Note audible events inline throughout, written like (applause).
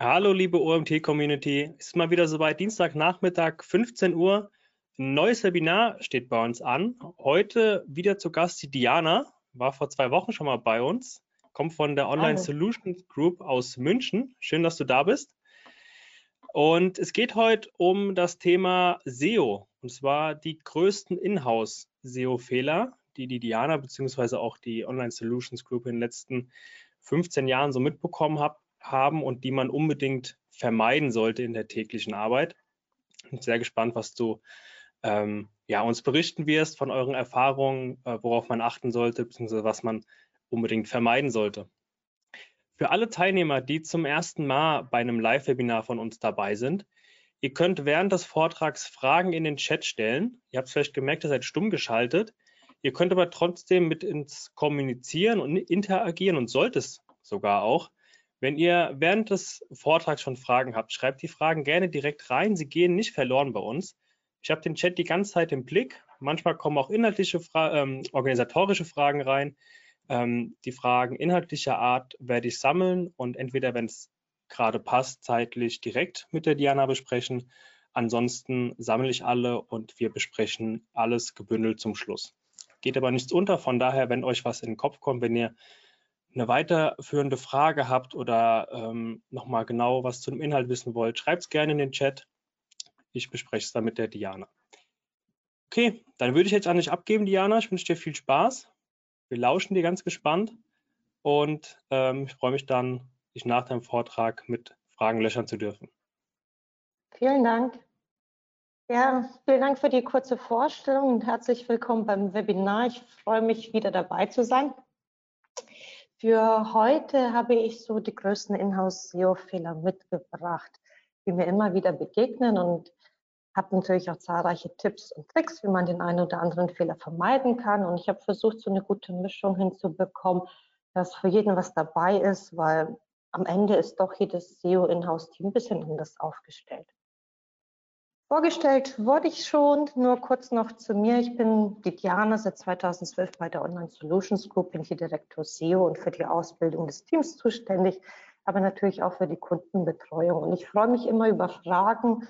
Hallo, liebe OMT-Community. Es ist mal wieder soweit, Dienstagnachmittag, 15 Uhr. Ein neues Webinar steht bei uns an. Heute wieder zu Gast die Diana, war vor zwei Wochen schon mal bei uns, kommt von der Online Hallo. Solutions Group aus München. Schön, dass du da bist. Und es geht heute um das Thema SEO, und zwar die größten Inhouse-SEO-Fehler, die die Diana bzw. auch die Online Solutions Group in den letzten 15 Jahren so mitbekommen hat haben und die man unbedingt vermeiden sollte in der täglichen Arbeit. Ich bin sehr gespannt, was du ähm, ja, uns berichten wirst von euren Erfahrungen, äh, worauf man achten sollte, beziehungsweise was man unbedingt vermeiden sollte. Für alle Teilnehmer, die zum ersten Mal bei einem Live-Webinar von uns dabei sind, ihr könnt während des Vortrags Fragen in den Chat stellen. Ihr habt es vielleicht gemerkt, ihr seid stumm geschaltet. Ihr könnt aber trotzdem mit ins Kommunizieren und interagieren und sollt es sogar auch. Wenn ihr während des Vortrags schon Fragen habt, schreibt die Fragen gerne direkt rein. Sie gehen nicht verloren bei uns. Ich habe den Chat die ganze Zeit im Blick. Manchmal kommen auch inhaltliche, Fra ähm, organisatorische Fragen rein. Ähm, die Fragen inhaltlicher Art werde ich sammeln und entweder, wenn es gerade passt, zeitlich direkt mit der Diana besprechen. Ansonsten sammle ich alle und wir besprechen alles gebündelt zum Schluss. Geht aber nichts unter. Von daher, wenn euch was in den Kopf kommt, wenn ihr eine weiterführende Frage habt oder ähm, nochmal genau was zu dem Inhalt wissen wollt, schreibt es gerne in den Chat. Ich bespreche es dann mit der Diana. Okay, dann würde ich jetzt an dich abgeben, Diana. Ich wünsche dir viel Spaß. Wir lauschen dir ganz gespannt und ähm, ich freue mich dann, dich nach deinem Vortrag mit Fragen löchern zu dürfen. Vielen Dank. Ja, vielen Dank für die kurze Vorstellung und herzlich willkommen beim Webinar. Ich freue mich, wieder dabei zu sein. Für heute habe ich so die größten Inhouse-SEO-Fehler mitgebracht, die mir immer wieder begegnen und habe natürlich auch zahlreiche Tipps und Tricks, wie man den einen oder anderen Fehler vermeiden kann. Und ich habe versucht, so eine gute Mischung hinzubekommen, dass für jeden was dabei ist, weil am Ende ist doch jedes SEO-Inhouse-Team ein bisschen anders aufgestellt. Vorgestellt wurde ich schon, nur kurz noch zu mir. Ich bin die Diana, seit 2012 bei der Online Solutions Group, bin hier Direktor SEO und für die Ausbildung des Teams zuständig, aber natürlich auch für die Kundenbetreuung. Und ich freue mich immer über Fragen.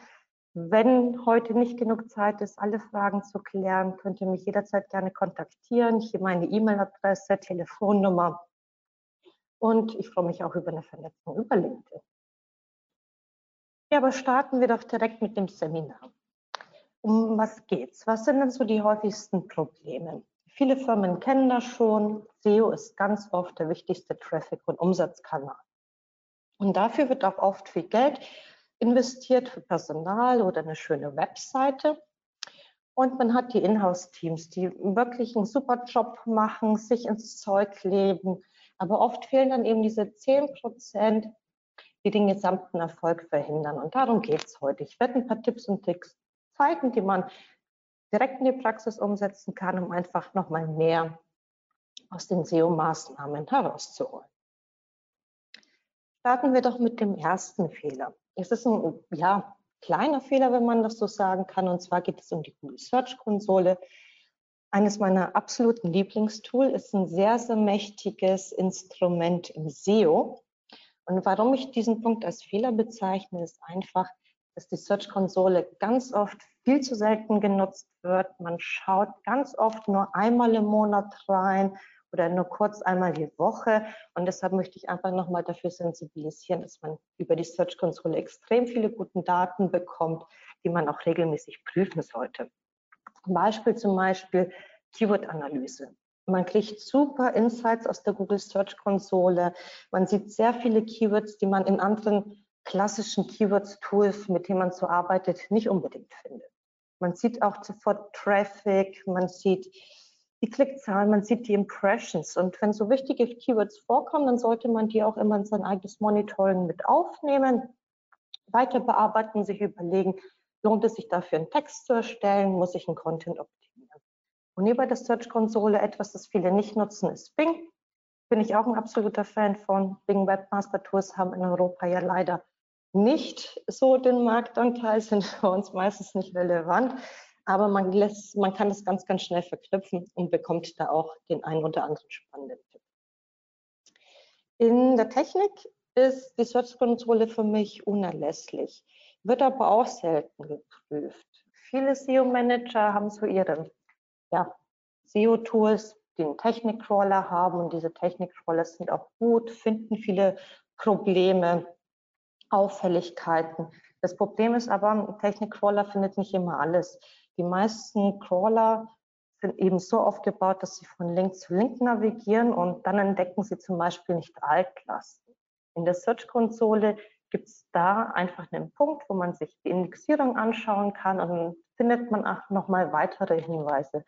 Wenn heute nicht genug Zeit ist, alle Fragen zu klären, könnt ihr mich jederzeit gerne kontaktieren. Hier meine E-Mail-Adresse, Telefonnummer. Und ich freue mich auch über eine Vernetzung über LinkedIn. Ja, aber starten wir doch direkt mit dem Seminar. Um was geht's? Was sind denn so die häufigsten Probleme? Viele Firmen kennen das schon. SEO ist ganz oft der wichtigste Traffic- und Umsatzkanal. Und dafür wird auch oft viel Geld investiert für Personal oder eine schöne Webseite. Und man hat die Inhouse-Teams, die wirklich einen super Job machen, sich ins Zeug leben. Aber oft fehlen dann eben diese 10 Prozent, die den gesamten Erfolg verhindern. Und darum geht es heute. Ich werde ein paar Tipps und Tricks zeigen, die man direkt in die Praxis umsetzen kann, um einfach nochmal mehr aus den SEO-Maßnahmen herauszuholen. Starten wir doch mit dem ersten Fehler. Es ist ein ja, kleiner Fehler, wenn man das so sagen kann. Und zwar geht es um die Google Search Konsole. Eines meiner absoluten Lieblingstool ist ein sehr, sehr mächtiges Instrument im SEO. Und warum ich diesen Punkt als Fehler bezeichne, ist einfach, dass die Search-Konsole ganz oft viel zu selten genutzt wird. Man schaut ganz oft nur einmal im Monat rein oder nur kurz einmal die Woche. Und deshalb möchte ich einfach nochmal dafür sensibilisieren, dass man über die Search-Konsole extrem viele gute Daten bekommt, die man auch regelmäßig prüfen sollte. Beispiel zum Beispiel Keyword-Analyse. Man kriegt super Insights aus der Google Search Konsole. Man sieht sehr viele Keywords, die man in anderen klassischen Keywords-Tools, mit denen man so arbeitet, nicht unbedingt findet. Man sieht auch sofort Traffic, man sieht die Klickzahlen, man sieht die Impressions. Und wenn so wichtige Keywords vorkommen, dann sollte man die auch immer in sein eigenes Monitoring mit aufnehmen, weiter bearbeiten, sich überlegen, lohnt es sich dafür einen Text zu erstellen, muss ich einen Content. Und neben der Search-Konsole etwas, das viele nicht nutzen, ist Bing. Bin ich auch ein absoluter Fan von. Bing Webmaster Tools haben in Europa ja leider nicht so den Marktanteil, sind (laughs) für uns meistens nicht relevant. Aber man, lässt, man kann das ganz, ganz schnell verknüpfen und bekommt da auch den einen oder anderen spannenden Tipp. In der Technik ist die Search-Konsole für mich unerlässlich, wird aber auch selten geprüft. Viele SEO-Manager haben so ihre ja, SEO-Tools, die einen Technik-Crawler haben und diese Technik-Crawler sind auch gut, finden viele Probleme, Auffälligkeiten. Das Problem ist aber, ein Technik-Crawler findet nicht immer alles. Die meisten Crawler sind eben so aufgebaut, dass sie von Link zu Link navigieren und dann entdecken sie zum Beispiel nicht Altlasten. In der Search-Konsole gibt es da einfach einen Punkt, wo man sich die Indexierung anschauen kann und dann findet man auch nochmal weitere Hinweise,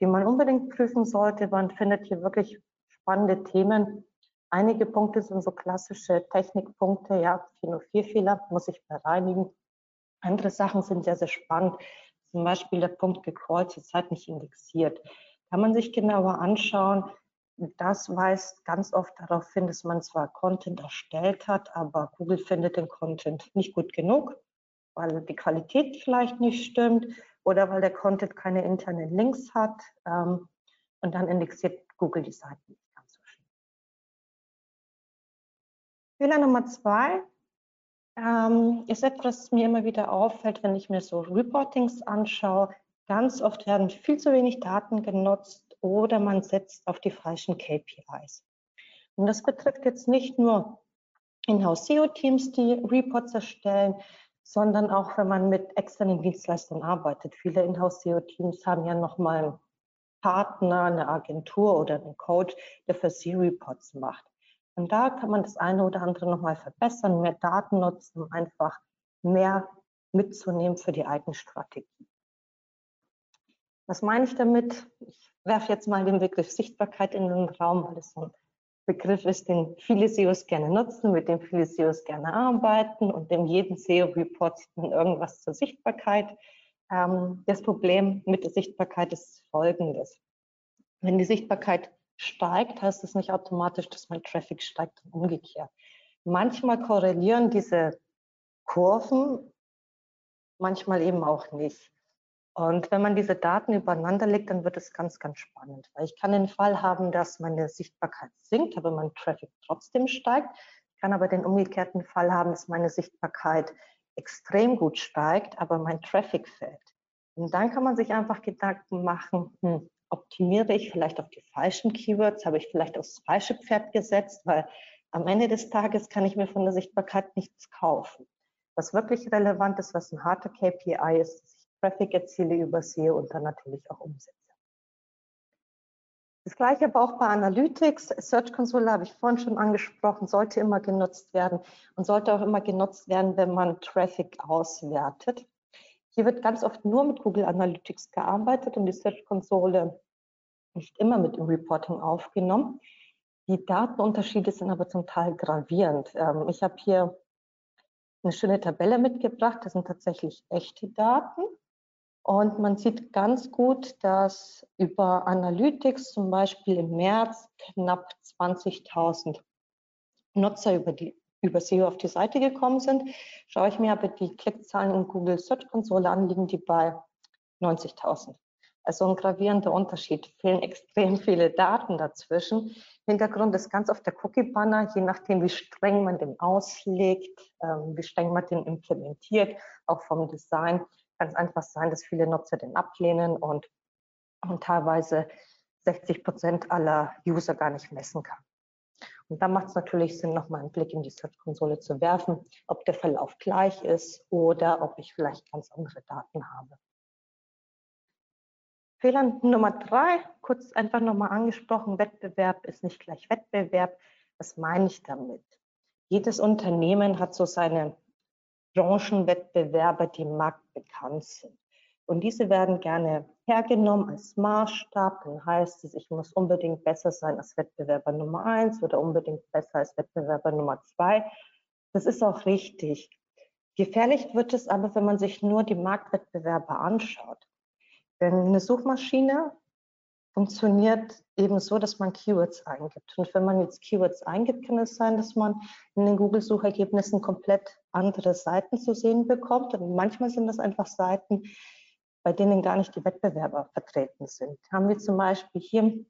die man unbedingt prüfen sollte. Man findet hier wirklich spannende Themen. Einige Punkte sind so klassische Technikpunkte, ja, 404-Fehler muss ich bereinigen. Andere Sachen sind sehr, sehr spannend. Zum Beispiel der Punkt gecrawlt, zurzeit nicht indexiert. Kann man sich genauer anschauen. Das weist ganz oft darauf hin, dass man zwar Content erstellt hat, aber Google findet den Content nicht gut genug, weil die Qualität vielleicht nicht stimmt oder weil der Content keine internen Links hat. Ähm, und dann indexiert Google die Seiten nicht ganz so schön. Fehler Nummer zwei ähm, ist etwas, das mir immer wieder auffällt, wenn ich mir so Reportings anschaue. Ganz oft werden viel zu wenig Daten genutzt oder man setzt auf die falschen KPIs. Und das betrifft jetzt nicht nur Inhouse-SEO-Teams, die Reports erstellen, sondern auch, wenn man mit externen Dienstleistern arbeitet. Viele Inhouse-SEO-Teams haben ja nochmal einen Partner, eine Agentur oder einen Coach, der für sie Reports macht. Und da kann man das eine oder andere nochmal verbessern, mehr Daten nutzen, um einfach mehr mitzunehmen für die eigene Strategie. Was meine ich damit? Ich werfe jetzt mal den Begriff Sichtbarkeit in den Raum, weil es so ein Begriff ist, den viele SEOs gerne nutzen, mit dem viele SEOs gerne arbeiten und dem jeden SEO-Report sieht man irgendwas zur Sichtbarkeit. Ähm, das Problem mit der Sichtbarkeit ist folgendes. Wenn die Sichtbarkeit steigt, heißt das nicht automatisch, dass mein Traffic steigt und umgekehrt. Manchmal korrelieren diese Kurven, manchmal eben auch nicht. Und wenn man diese Daten übereinander legt, dann wird es ganz, ganz spannend. Weil ich kann den Fall haben, dass meine Sichtbarkeit sinkt, aber mein Traffic trotzdem steigt. Ich kann aber den umgekehrten Fall haben, dass meine Sichtbarkeit extrem gut steigt, aber mein Traffic fällt. Und dann kann man sich einfach Gedanken machen, hm, optimiere ich vielleicht auf die falschen Keywords, habe ich vielleicht aufs falsche Pferd gesetzt, weil am Ende des Tages kann ich mir von der Sichtbarkeit nichts kaufen. Was wirklich relevant ist, was ein harter KPI ist, Traffic erziele, übersehe und dann natürlich auch umsetze. Das gleiche aber auch bei Analytics. Search Console habe ich vorhin schon angesprochen, sollte immer genutzt werden und sollte auch immer genutzt werden, wenn man Traffic auswertet. Hier wird ganz oft nur mit Google Analytics gearbeitet und die Search Konsole nicht immer mit dem Reporting aufgenommen. Die Datenunterschiede sind aber zum Teil gravierend. Ähm, ich habe hier eine schöne Tabelle mitgebracht. Das sind tatsächlich echte Daten. Und man sieht ganz gut, dass über Analytics zum Beispiel im März knapp 20.000 Nutzer über die über SEO auf die Seite gekommen sind. Schaue ich mir aber die Klickzahlen in Google Search Konsole an, liegen die bei 90.000. Also ein gravierender Unterschied. Fehlen extrem viele Daten dazwischen. Hintergrund ist ganz oft der Cookie-Banner, je nachdem, wie streng man den auslegt, ähm, wie streng man den implementiert, auch vom Design, kann es einfach sein, dass viele Nutzer den ablehnen und, und teilweise 60 Prozent aller User gar nicht messen kann. Und da macht es natürlich Sinn, nochmal einen Blick in die Search-Konsole zu werfen, ob der Verlauf gleich ist oder ob ich vielleicht ganz andere Daten habe. Fehler Nummer drei, kurz einfach nochmal angesprochen, Wettbewerb ist nicht gleich Wettbewerb. Was meine ich damit? Jedes Unternehmen hat so seine Branchenwettbewerber, die im Markt bekannt sind. Und diese werden gerne hergenommen als Maßstab. Dann heißt es, ich muss unbedingt besser sein als Wettbewerber Nummer eins oder unbedingt besser als Wettbewerber Nummer zwei. Das ist auch richtig. Gefährlich wird es aber, wenn man sich nur die Marktwettbewerber anschaut. Denn eine Suchmaschine funktioniert eben so, dass man Keywords eingibt. Und wenn man jetzt Keywords eingibt, kann es sein, dass man in den Google-Suchergebnissen komplett andere Seiten zu sehen bekommt. Und manchmal sind das einfach Seiten, bei denen gar nicht die Wettbewerber vertreten sind. Haben wir zum Beispiel hier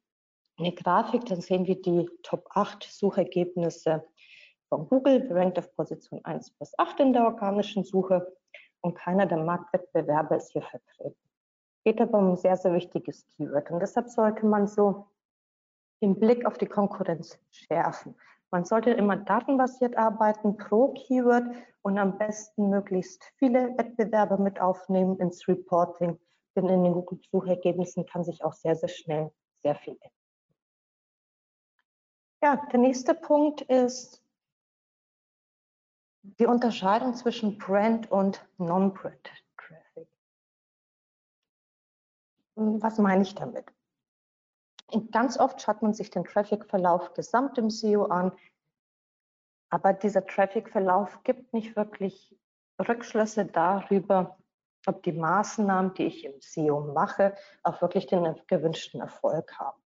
eine Grafik, dann sehen wir die Top 8 Suchergebnisse von Google, rankt auf Position 1 bis 8 in der organischen Suche und keiner der Marktwettbewerber ist hier vertreten. Geht aber um ein sehr, sehr wichtiges Keyword und deshalb sollte man so den Blick auf die Konkurrenz schärfen. Man sollte immer datenbasiert arbeiten pro Keyword und am besten möglichst viele Wettbewerber mit aufnehmen ins Reporting, denn in den Google-Suchergebnissen kann sich auch sehr, sehr schnell sehr viel ändern. Ja, der nächste Punkt ist die Unterscheidung zwischen Brand und Non-Brand Was meine ich damit? Ganz oft schaut man sich den Traffic-Verlauf gesamt im SEO an, aber dieser Traffic-Verlauf gibt nicht wirklich Rückschlüsse darüber, ob die Maßnahmen, die ich im SEO mache, auch wirklich den gewünschten Erfolg haben.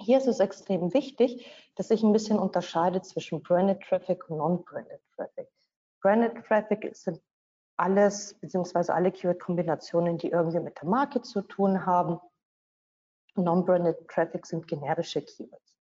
Hier ist es extrem wichtig, dass ich ein bisschen unterscheide zwischen Branded Traffic und Non-Branded Traffic. Branded Traffic sind alles, beziehungsweise alle Keyword-Kombinationen, die irgendwie mit der Marke zu tun haben. Non-Branded Traffic sind generische Keywords.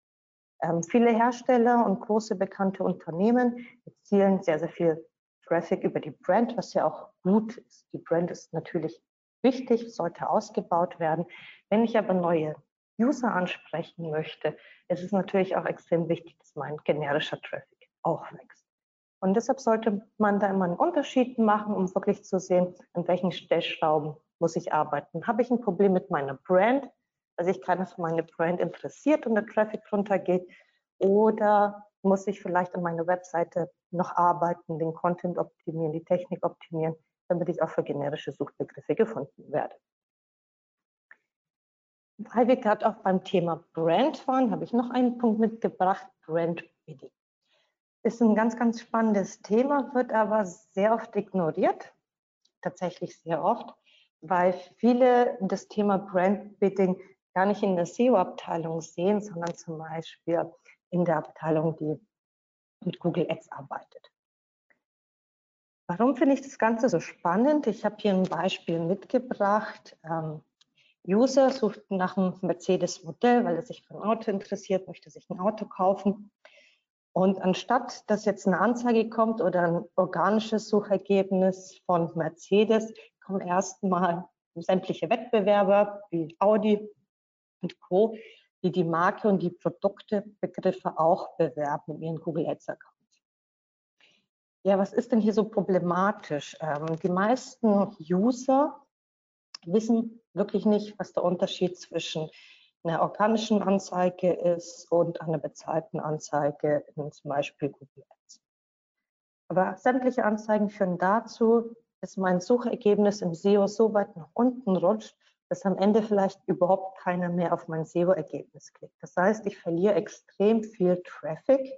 Ähm, viele Hersteller und große bekannte Unternehmen erzielen sehr, sehr viel Traffic über die Brand, was ja auch gut ist. Die Brand ist natürlich wichtig, sollte ausgebaut werden. Wenn ich aber neue User ansprechen möchte, ist es natürlich auch extrem wichtig, dass mein generischer Traffic auch wächst. Und deshalb sollte man da immer einen Unterschied machen, um wirklich zu sehen, an welchen Stellschrauben muss ich arbeiten. Habe ich ein Problem mit meiner Brand, dass sich keiner für meine Brand interessiert und der Traffic runtergeht? Oder muss ich vielleicht an meiner Webseite noch arbeiten, den Content optimieren, die Technik optimieren, damit ich auch für generische Suchbegriffe gefunden werde? Weil wir gerade auch beim Thema Brand waren, habe ich noch einen Punkt mitgebracht, Brand Bidding. Ist ein ganz, ganz spannendes Thema, wird aber sehr oft ignoriert, tatsächlich sehr oft, weil viele das Thema Brand Bidding gar nicht in der SEO-Abteilung sehen, sondern zum Beispiel in der Abteilung, die mit Google Ads arbeitet. Warum finde ich das Ganze so spannend? Ich habe hier ein Beispiel mitgebracht. Ähm, User sucht nach einem Mercedes-Modell, weil er sich für ein Auto interessiert, möchte sich ein Auto kaufen. Und anstatt dass jetzt eine Anzeige kommt oder ein organisches Suchergebnis von Mercedes, kommen erstmal sämtliche Wettbewerber wie Audi, und Co., die die Marke und die Produktebegriffe auch bewerben in ihren Google Ads Accounts. Ja, was ist denn hier so problematisch? Ähm, die meisten User wissen wirklich nicht, was der Unterschied zwischen einer organischen Anzeige ist und einer bezahlten Anzeige in zum Beispiel Google Ads. Aber sämtliche Anzeigen führen dazu, dass mein Suchergebnis im SEO so weit nach unten rutscht, dass am Ende vielleicht überhaupt keiner mehr auf mein SEO-Ergebnis klickt. Das heißt, ich verliere extrem viel Traffic,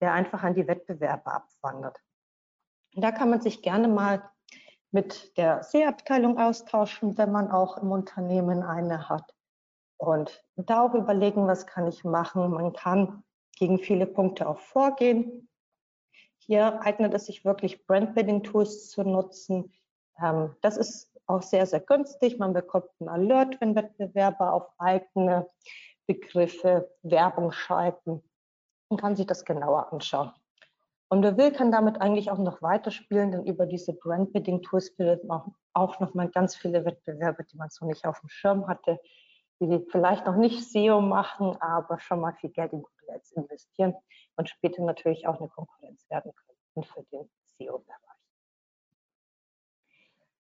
der einfach an die Wettbewerber abwandert. Und da kann man sich gerne mal mit der SEO-Abteilung austauschen, wenn man auch im Unternehmen eine hat. Und da auch überlegen, was kann ich machen. Man kann gegen viele Punkte auch vorgehen. Hier eignet es sich wirklich Brand-Building-Tools zu nutzen. Ähm, das ist auch sehr, sehr günstig. Man bekommt einen Alert, wenn Wettbewerber auf eigene Begriffe Werbung schalten und kann sich das genauer anschauen. Und wer will, kann damit eigentlich auch noch weiterspielen, denn über diese Brand-Bidding-Tools findet man auch noch mal ganz viele Wettbewerbe, die man so nicht auf dem Schirm hatte, die vielleicht noch nicht SEO machen, aber schon mal viel Geld in Google Ads investieren und später natürlich auch eine Konkurrenz werden können für den SEO-Bereich.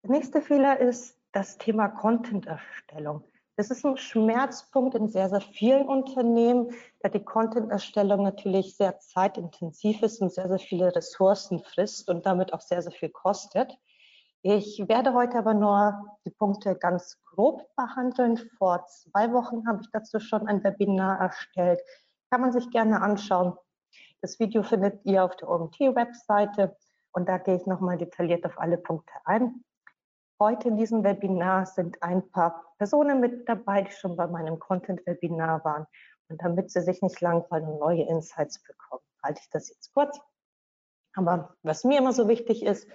Der nächste Fehler ist das Thema Content-Erstellung. Das ist ein Schmerzpunkt in sehr, sehr vielen Unternehmen, da die Content-Erstellung natürlich sehr zeitintensiv ist und sehr, sehr viele Ressourcen frisst und damit auch sehr, sehr viel kostet. Ich werde heute aber nur die Punkte ganz grob behandeln. Vor zwei Wochen habe ich dazu schon ein Webinar erstellt. Kann man sich gerne anschauen. Das Video findet ihr auf der OMT-Webseite und da gehe ich nochmal detailliert auf alle Punkte ein. Heute in diesem Webinar sind ein paar Personen mit dabei, die schon bei meinem Content-Webinar waren. Und damit sie sich nicht langweilen und neue Insights bekommen, halte ich das jetzt kurz. Aber was mir immer so wichtig ist,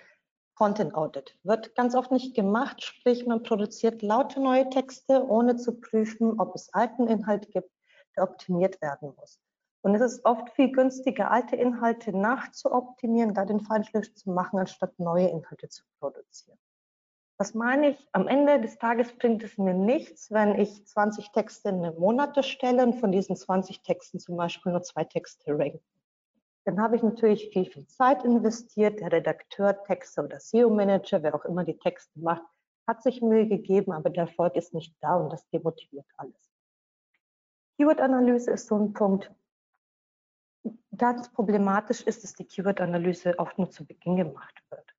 Content Audit wird ganz oft nicht gemacht, sprich man produziert laute neue Texte, ohne zu prüfen, ob es alten Inhalt gibt, der optimiert werden muss. Und es ist oft viel günstiger, alte Inhalte nachzuoptimieren, da den Feinschliff zu machen, anstatt neue Inhalte zu produzieren. Was meine ich? Am Ende des Tages bringt es mir nichts, wenn ich 20 Texte in eine Monate stelle und von diesen 20 Texten zum Beispiel nur zwei Texte ranken. Dann habe ich natürlich viel, viel Zeit investiert. Der Redakteur, Texter oder SEO-Manager, wer auch immer die Texte macht, hat sich Mühe gegeben, aber der Erfolg ist nicht da und das demotiviert alles. Keyword-Analyse ist so ein Punkt. Ganz problematisch ist, dass die Keyword-Analyse oft nur zu Beginn gemacht wird.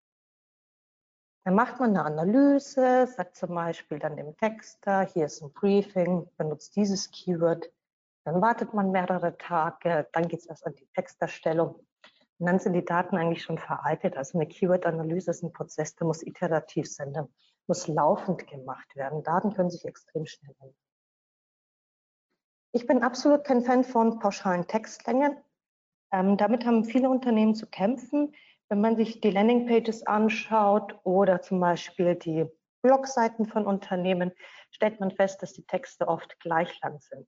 Dann macht man eine Analyse, sagt zum Beispiel dann dem Texter, hier ist ein Briefing, benutzt dieses Keyword. Dann wartet man mehrere Tage, dann geht es erst an die Texterstellung. Und dann sind die Daten eigentlich schon veraltet. Also eine Keyword-Analyse ist ein Prozess, der muss iterativ sein, der muss laufend gemacht werden. Daten können sich extrem schnell ändern. Ich bin absolut kein Fan von pauschalen Textlängen. Ähm, damit haben viele Unternehmen zu kämpfen. Wenn man sich die Landingpages anschaut oder zum Beispiel die Blogseiten von Unternehmen, stellt man fest, dass die Texte oft gleich lang sind.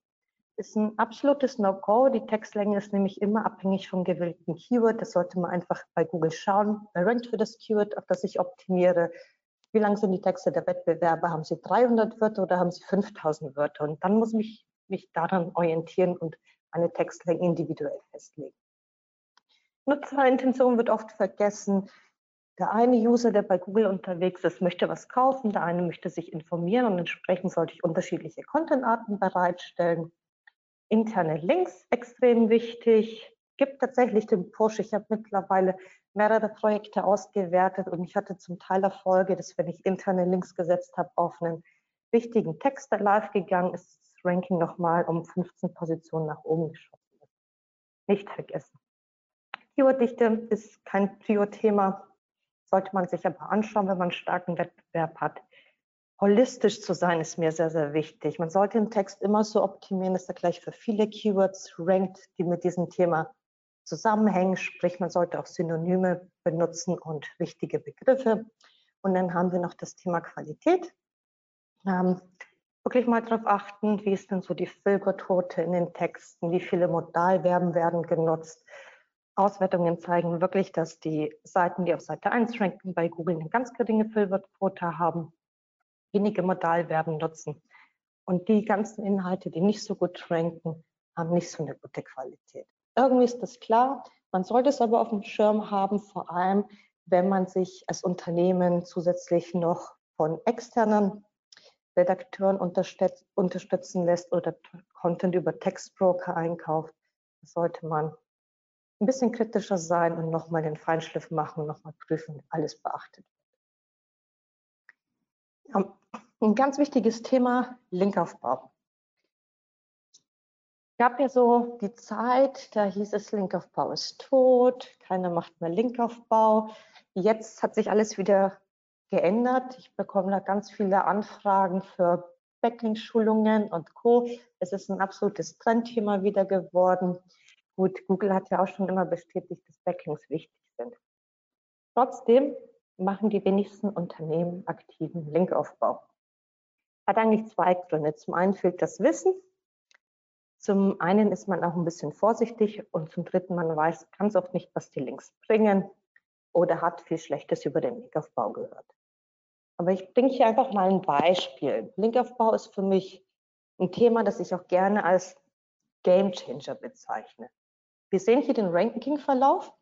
Ist ein absolutes No-Go. Die Textlänge ist nämlich immer abhängig vom gewählten Keyword. Das sollte man einfach bei Google schauen. Rankt für das Keyword, auf das ich optimiere? Wie lang sind die Texte der Wettbewerber? Haben sie 300 Wörter oder haben sie 5000 Wörter? Und dann muss ich mich daran orientieren und eine Textlänge individuell festlegen. Nutzerintention wird oft vergessen. Der eine User, der bei Google unterwegs ist, möchte was kaufen, der eine möchte sich informieren und entsprechend sollte ich unterschiedliche Contentarten bereitstellen. Interne Links extrem wichtig. Gibt tatsächlich den Push. Ich habe mittlerweile mehrere Projekte ausgewertet und ich hatte zum Teil Erfolge, dass wenn ich interne Links gesetzt habe auf einen wichtigen Text, der live gegangen ist, das Ranking nochmal um 15 Positionen nach oben geschossen ist. Nicht vergessen. Keyworddichte ist kein Prio-Thema, sollte man sich aber anschauen, wenn man einen starken Wettbewerb hat. Holistisch zu sein ist mir sehr, sehr wichtig. Man sollte den Text immer so optimieren, dass er gleich für viele Keywords rankt, die mit diesem Thema zusammenhängen. Sprich, man sollte auch Synonyme benutzen und wichtige Begriffe. Und dann haben wir noch das Thema Qualität. Ähm, wirklich mal darauf achten, wie ist denn so die Filgertote in den Texten, wie viele Modalverben werden genutzt, Auswertungen zeigen wirklich, dass die Seiten, die auf Seite 1 ranken, bei Google eine ganz geringe Filterquote haben, wenige Modalverben nutzen. Und die ganzen Inhalte, die nicht so gut ranken, haben nicht so eine gute Qualität. Irgendwie ist das klar. Man sollte es aber auf dem Schirm haben, vor allem, wenn man sich als Unternehmen zusätzlich noch von externen Redakteuren unterstützen lässt oder Content über Textbroker einkauft. Sollte man ein bisschen kritischer sein und nochmal den Feinschliff machen, nochmal prüfen, alles beachtet. Ein ganz wichtiges Thema, Linkaufbau. Es gab ja so die Zeit, da hieß es, Linkaufbau ist tot, keiner macht mehr Linkaufbau. Jetzt hat sich alles wieder geändert. Ich bekomme da ganz viele Anfragen für Backlink-Schulungen und Co. Es ist ein absolutes Trendthema wieder geworden. Gut, Google hat ja auch schon immer bestätigt, dass Backlinks wichtig sind. Trotzdem machen die wenigsten Unternehmen aktiven Linkaufbau. Hat eigentlich zwei Gründe. Zum einen fehlt das Wissen. Zum einen ist man auch ein bisschen vorsichtig und zum dritten, man weiß ganz oft nicht, was die Links bringen oder hat viel Schlechtes über den Linkaufbau gehört. Aber ich bringe hier einfach mal ein Beispiel. Linkaufbau ist für mich ein Thema, das ich auch gerne als Game Changer bezeichne. Wir sehen hier den Ranking-Verlauf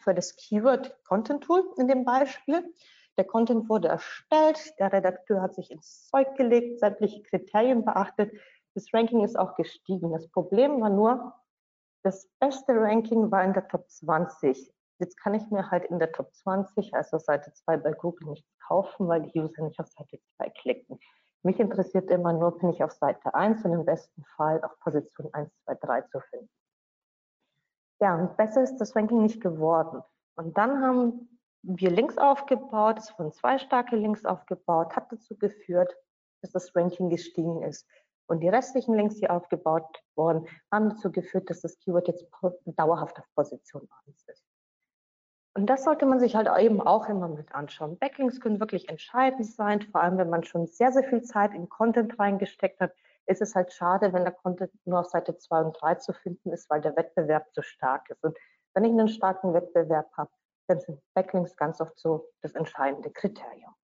für das Keyword Content Tool in dem Beispiel. Der Content wurde erstellt, der Redakteur hat sich ins Zeug gelegt, sämtliche Kriterien beachtet. Das Ranking ist auch gestiegen. Das Problem war nur, das beste Ranking war in der Top 20. Jetzt kann ich mir halt in der Top 20, also Seite 2 bei Google, nichts kaufen, weil die User nicht auf Seite 2 klicken. Mich interessiert immer nur, bin ich auf Seite 1 und im besten Fall auf Position 1, 2, 3 zu finden. Ja, und besser ist das Ranking nicht geworden. Und dann haben wir Links aufgebaut, es wurden zwei starke Links aufgebaut, hat dazu geführt, dass das Ranking gestiegen ist. Und die restlichen Links, die aufgebaut wurden, haben dazu geführt, dass das Keyword jetzt dauerhaft auf Position 1 ist. Und das sollte man sich halt eben auch immer mit anschauen. Backlinks können wirklich entscheidend sein, vor allem wenn man schon sehr, sehr viel Zeit in Content reingesteckt hat, ist es halt schade, wenn der Content nur auf Seite 2 und 3 zu finden ist, weil der Wettbewerb zu stark ist. Und wenn ich einen starken Wettbewerb habe, dann sind Backlinks ganz oft so das entscheidende Kriterium.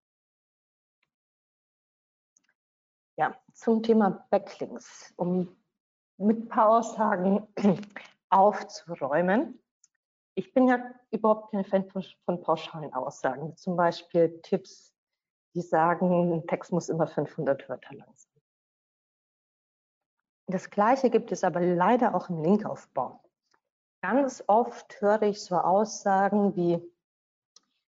Ja, zum Thema Backlinks, um mit ein paar Aussagen aufzuräumen. Ich bin ja überhaupt kein Fan von, von pauschalen Aussagen, zum Beispiel Tipps, die sagen, ein Text muss immer 500 Wörter lang sein. Das Gleiche gibt es aber leider auch im Linkaufbau. Ganz oft höre ich so Aussagen wie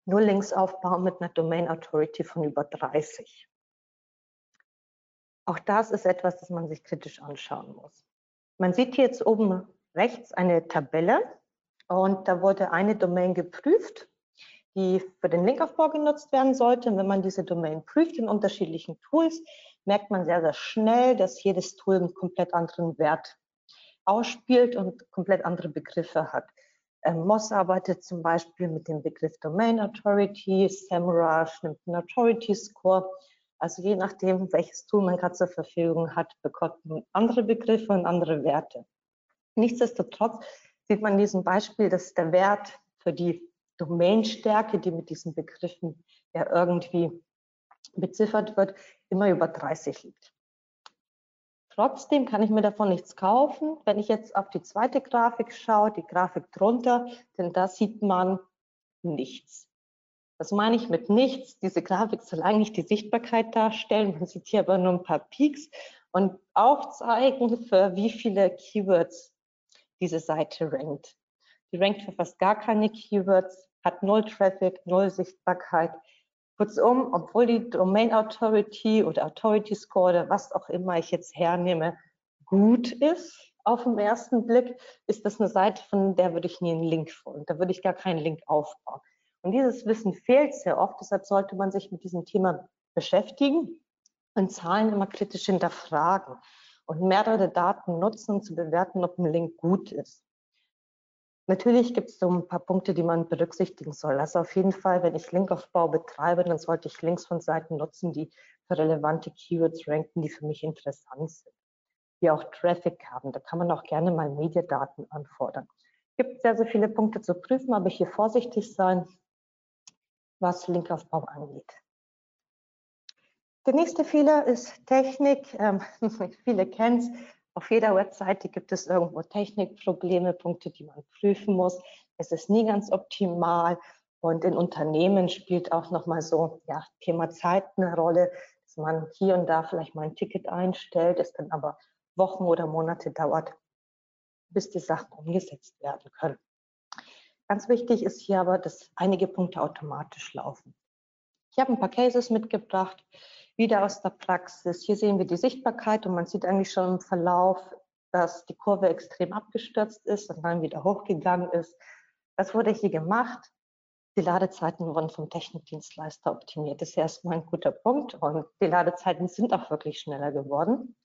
nur Linksaufbau mit einer Domain Authority von über 30. Auch das ist etwas, das man sich kritisch anschauen muss. Man sieht hier jetzt oben rechts eine Tabelle und da wurde eine Domain geprüft, die für den Linkaufbau genutzt werden sollte. Und wenn man diese Domain prüft in unterschiedlichen Tools, merkt man sehr, sehr schnell, dass jedes Tool einen komplett anderen Wert ausspielt und komplett andere Begriffe hat. Ähm, Moss arbeitet zum Beispiel mit dem Begriff Domain Authority, SEMrush nimmt einen Authority Score. Also je nachdem, welches Tool man gerade zur Verfügung hat, bekommt man andere Begriffe und andere Werte. Nichtsdestotrotz sieht man in diesem Beispiel, dass der Wert für die Domainstärke, die mit diesen Begriffen ja irgendwie beziffert wird, immer über 30 liegt. Trotzdem kann ich mir davon nichts kaufen. Wenn ich jetzt auf die zweite Grafik schaue, die Grafik drunter, denn da sieht man nichts. Was meine ich mit nichts? Diese Grafik soll eigentlich die Sichtbarkeit darstellen. Man sieht hier aber nur ein paar Peaks und aufzeigen, für wie viele Keywords diese Seite rankt. Die rankt für fast gar keine Keywords, hat null Traffic, null Sichtbarkeit. Kurzum, obwohl die Domain Authority oder Authority Score oder was auch immer ich jetzt hernehme, gut ist auf den ersten Blick, ist das eine Seite, von der würde ich nie einen Link folgen. Da würde ich gar keinen Link aufbauen. Und dieses Wissen fehlt sehr oft, deshalb sollte man sich mit diesem Thema beschäftigen und Zahlen immer kritisch hinterfragen und mehrere Daten nutzen, um zu bewerten, ob ein Link gut ist. Natürlich gibt es so ein paar Punkte, die man berücksichtigen soll. Also auf jeden Fall, wenn ich Linkaufbau betreibe, dann sollte ich Links von Seiten nutzen, die für relevante Keywords ranken, die für mich interessant sind, die auch Traffic haben. Da kann man auch gerne mal Mediadaten anfordern. Es gibt sehr, sehr viele Punkte zu prüfen, aber hier vorsichtig sein, was Linkaufbau angeht. Der nächste Fehler ist Technik. Ähm, (laughs) viele kennen es. Auf jeder Webseite gibt es irgendwo Technikprobleme, Punkte, die man prüfen muss. Es ist nie ganz optimal. Und in Unternehmen spielt auch nochmal so ja, Thema Zeit eine Rolle, dass man hier und da vielleicht mal ein Ticket einstellt, es dann aber Wochen oder Monate dauert, bis die Sachen umgesetzt werden können. Ganz wichtig ist hier aber, dass einige Punkte automatisch laufen. Ich habe ein paar Cases mitgebracht, wieder aus der Praxis. Hier sehen wir die Sichtbarkeit und man sieht eigentlich schon im Verlauf, dass die Kurve extrem abgestürzt ist und dann wieder hochgegangen ist. Was wurde hier gemacht? Die Ladezeiten wurden vom Technikdienstleister optimiert. Das ist erstmal ein guter Punkt und die Ladezeiten sind auch wirklich schneller geworden.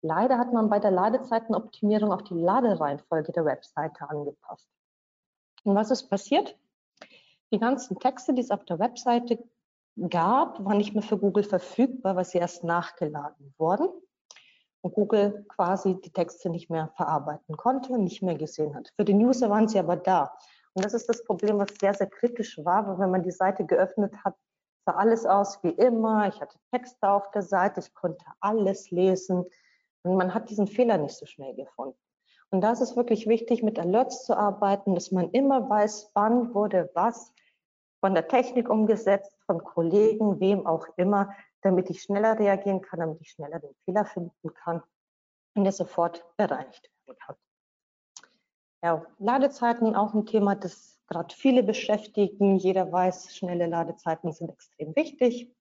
Leider hat man bei der Ladezeitenoptimierung auch die Ladereihenfolge der Webseite angepasst. Und was ist passiert? Die ganzen Texte, die es auf der Webseite gab, war nicht mehr für Google verfügbar, weil sie erst nachgeladen wurden und Google quasi die Texte nicht mehr verarbeiten konnte, nicht mehr gesehen hat. Für den User waren sie aber da. Und das ist das Problem, was sehr, sehr kritisch war, weil wenn man die Seite geöffnet hat, sah alles aus wie immer. Ich hatte Texte auf der Seite, ich konnte alles lesen und man hat diesen Fehler nicht so schnell gefunden. Und da ist es wirklich wichtig, mit Alerts zu arbeiten, dass man immer weiß, wann wurde was von der Technik umgesetzt, von Kollegen, wem auch immer, damit ich schneller reagieren kann, damit ich schneller den Fehler finden kann und er sofort bereinigt werden kann. Ja, Ladezeiten auch ein Thema, das gerade viele beschäftigen. Jeder weiß, schnelle Ladezeiten sind extrem wichtig.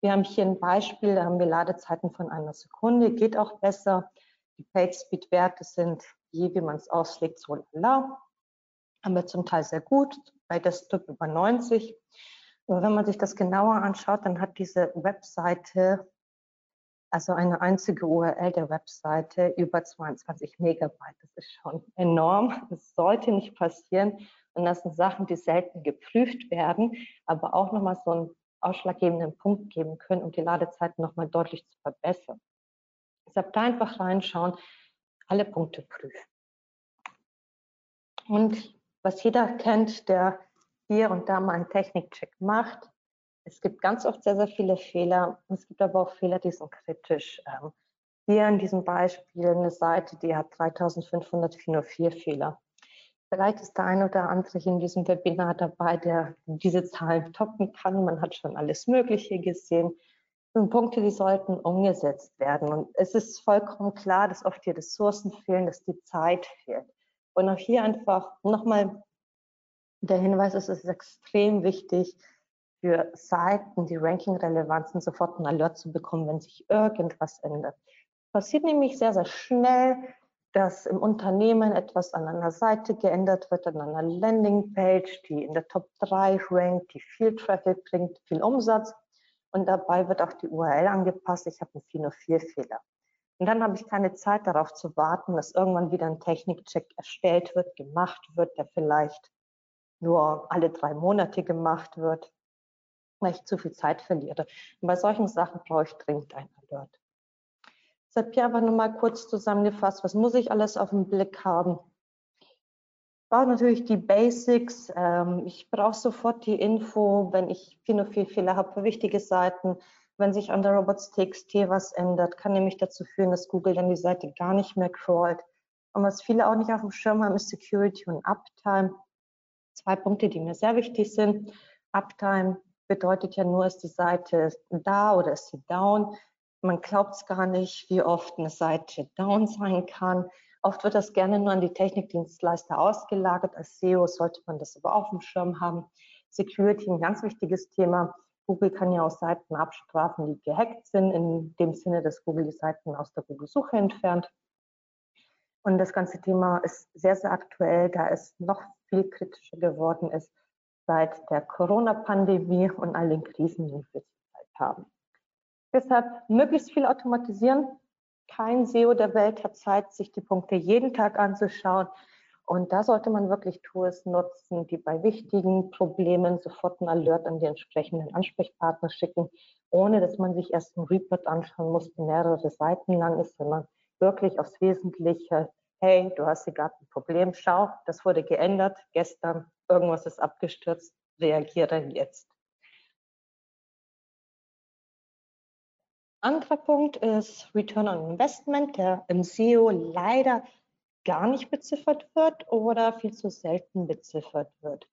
Wir haben hier ein Beispiel, da haben wir Ladezeiten von einer Sekunde, geht auch besser. Die PageSpeed-Werte sind, je wie man es auslegt, so la. Haben wir zum Teil sehr gut, bei Desktop über 90. Aber wenn man sich das genauer anschaut, dann hat diese Webseite, also eine einzige URL der Webseite, über 22 Megabyte. Das ist schon enorm. Das sollte nicht passieren. Und das sind Sachen, die selten geprüft werden, aber auch nochmal so einen ausschlaggebenden Punkt geben können, um die Ladezeiten nochmal deutlich zu verbessern. Deshalb da einfach reinschauen, alle Punkte prüfen. Und was jeder kennt, der hier und da mal einen Technikcheck macht, es gibt ganz oft sehr, sehr viele Fehler. Es gibt aber auch Fehler, die sind kritisch. Ähm, hier in diesem Beispiel eine Seite, die hat 3504 Fehler. Vielleicht ist der ein oder andere in diesem Webinar dabei, der diese Zahlen toppen kann. Man hat schon alles Mögliche gesehen. Das sind Punkte, die sollten umgesetzt werden. Und es ist vollkommen klar, dass oft die Ressourcen fehlen, dass die Zeit fehlt. Und auch hier einfach nochmal der Hinweis, es ist extrem wichtig, für Seiten, die ranking-relevant sind, sofort einen Alert zu bekommen, wenn sich irgendwas ändert. Passiert nämlich sehr, sehr schnell, dass im Unternehmen etwas an einer Seite geändert wird, an einer Landingpage, die in der Top 3 rankt, die viel Traffic bringt, viel Umsatz. Und dabei wird auch die URL angepasst. Ich habe einen 404-Fehler. Und dann habe ich keine Zeit darauf zu warten, dass irgendwann wieder ein Technikcheck erstellt wird, gemacht wird, der vielleicht nur alle drei Monate gemacht wird, weil ich zu viel Zeit verliere. Und bei solchen Sachen brauche ich dringend ein Alert. Deshalb hier aber nochmal kurz zusammengefasst, was muss ich alles auf dem Blick haben? Ich brauche natürlich die Basics. Ähm, ich brauche sofort die Info, wenn ich viel, viel Fehler habe für wichtige Seiten. Wenn sich an der Robots.txt was ändert, kann nämlich dazu führen, dass Google dann die Seite gar nicht mehr crawlt. Und was viele auch nicht auf dem Schirm haben, ist Security und Uptime. Zwei Punkte, die mir sehr wichtig sind. Uptime bedeutet ja nur, ist die Seite da oder ist sie down. Man glaubt es gar nicht, wie oft eine Seite down sein kann. Oft wird das gerne nur an die Technikdienstleister ausgelagert. Als SEO sollte man das aber auf dem Schirm haben. Security, ein ganz wichtiges Thema. Google kann ja auch Seiten abstrafen, die gehackt sind, in dem Sinne, dass Google die Seiten aus der Google-Suche entfernt. Und das ganze Thema ist sehr, sehr aktuell, da es noch viel kritischer geworden ist seit der Corona-Pandemie und all den Krisen, die wir zurzeit haben. Deshalb möglichst viel automatisieren. Kein SEO der Welt hat Zeit, sich die Punkte jeden Tag anzuschauen. Und da sollte man wirklich Tools nutzen, die bei wichtigen Problemen sofort einen Alert an die entsprechenden Ansprechpartner schicken, ohne dass man sich erst ein Report anschauen muss, der mehrere Seiten lang ist, sondern wirklich aufs Wesentliche, hey, du hast hier gerade ein Problem, schau, das wurde geändert gestern, irgendwas ist abgestürzt, reagiere jetzt. Anderer Punkt ist Return on Investment, der im SEO leider gar nicht beziffert wird oder viel zu selten beziffert wird.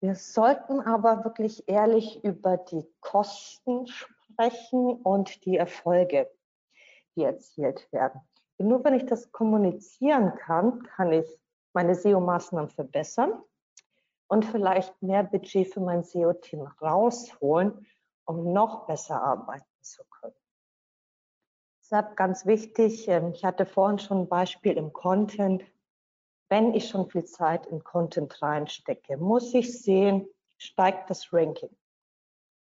Wir sollten aber wirklich ehrlich über die Kosten sprechen und die Erfolge, die erzielt werden. Nur wenn ich das kommunizieren kann, kann ich meine SEO-Maßnahmen verbessern und vielleicht mehr Budget für mein SEO-Team rausholen, um noch besser arbeiten zu können. Deshalb ganz wichtig, ähm, ich hatte vorhin schon ein Beispiel im Content. Wenn ich schon viel Zeit in Content reinstecke, muss ich sehen, steigt das Ranking.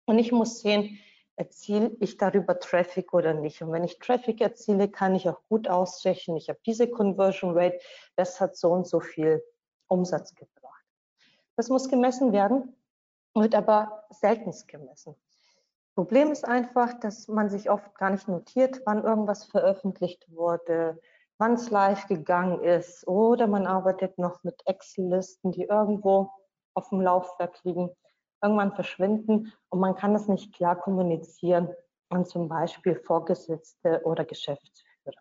Und ich muss sehen, erziele ich darüber Traffic oder nicht. Und wenn ich Traffic erziele, kann ich auch gut ausrechnen, ich habe diese Conversion Rate, das hat so und so viel Umsatz gebracht. Das muss gemessen werden, wird aber seltenst gemessen. Problem ist einfach, dass man sich oft gar nicht notiert, wann irgendwas veröffentlicht wurde, wann es live gegangen ist oder man arbeitet noch mit Excel-Listen, die irgendwo auf dem Laufwerk liegen, irgendwann verschwinden und man kann das nicht klar kommunizieren an zum Beispiel Vorgesetzte oder Geschäftsführer.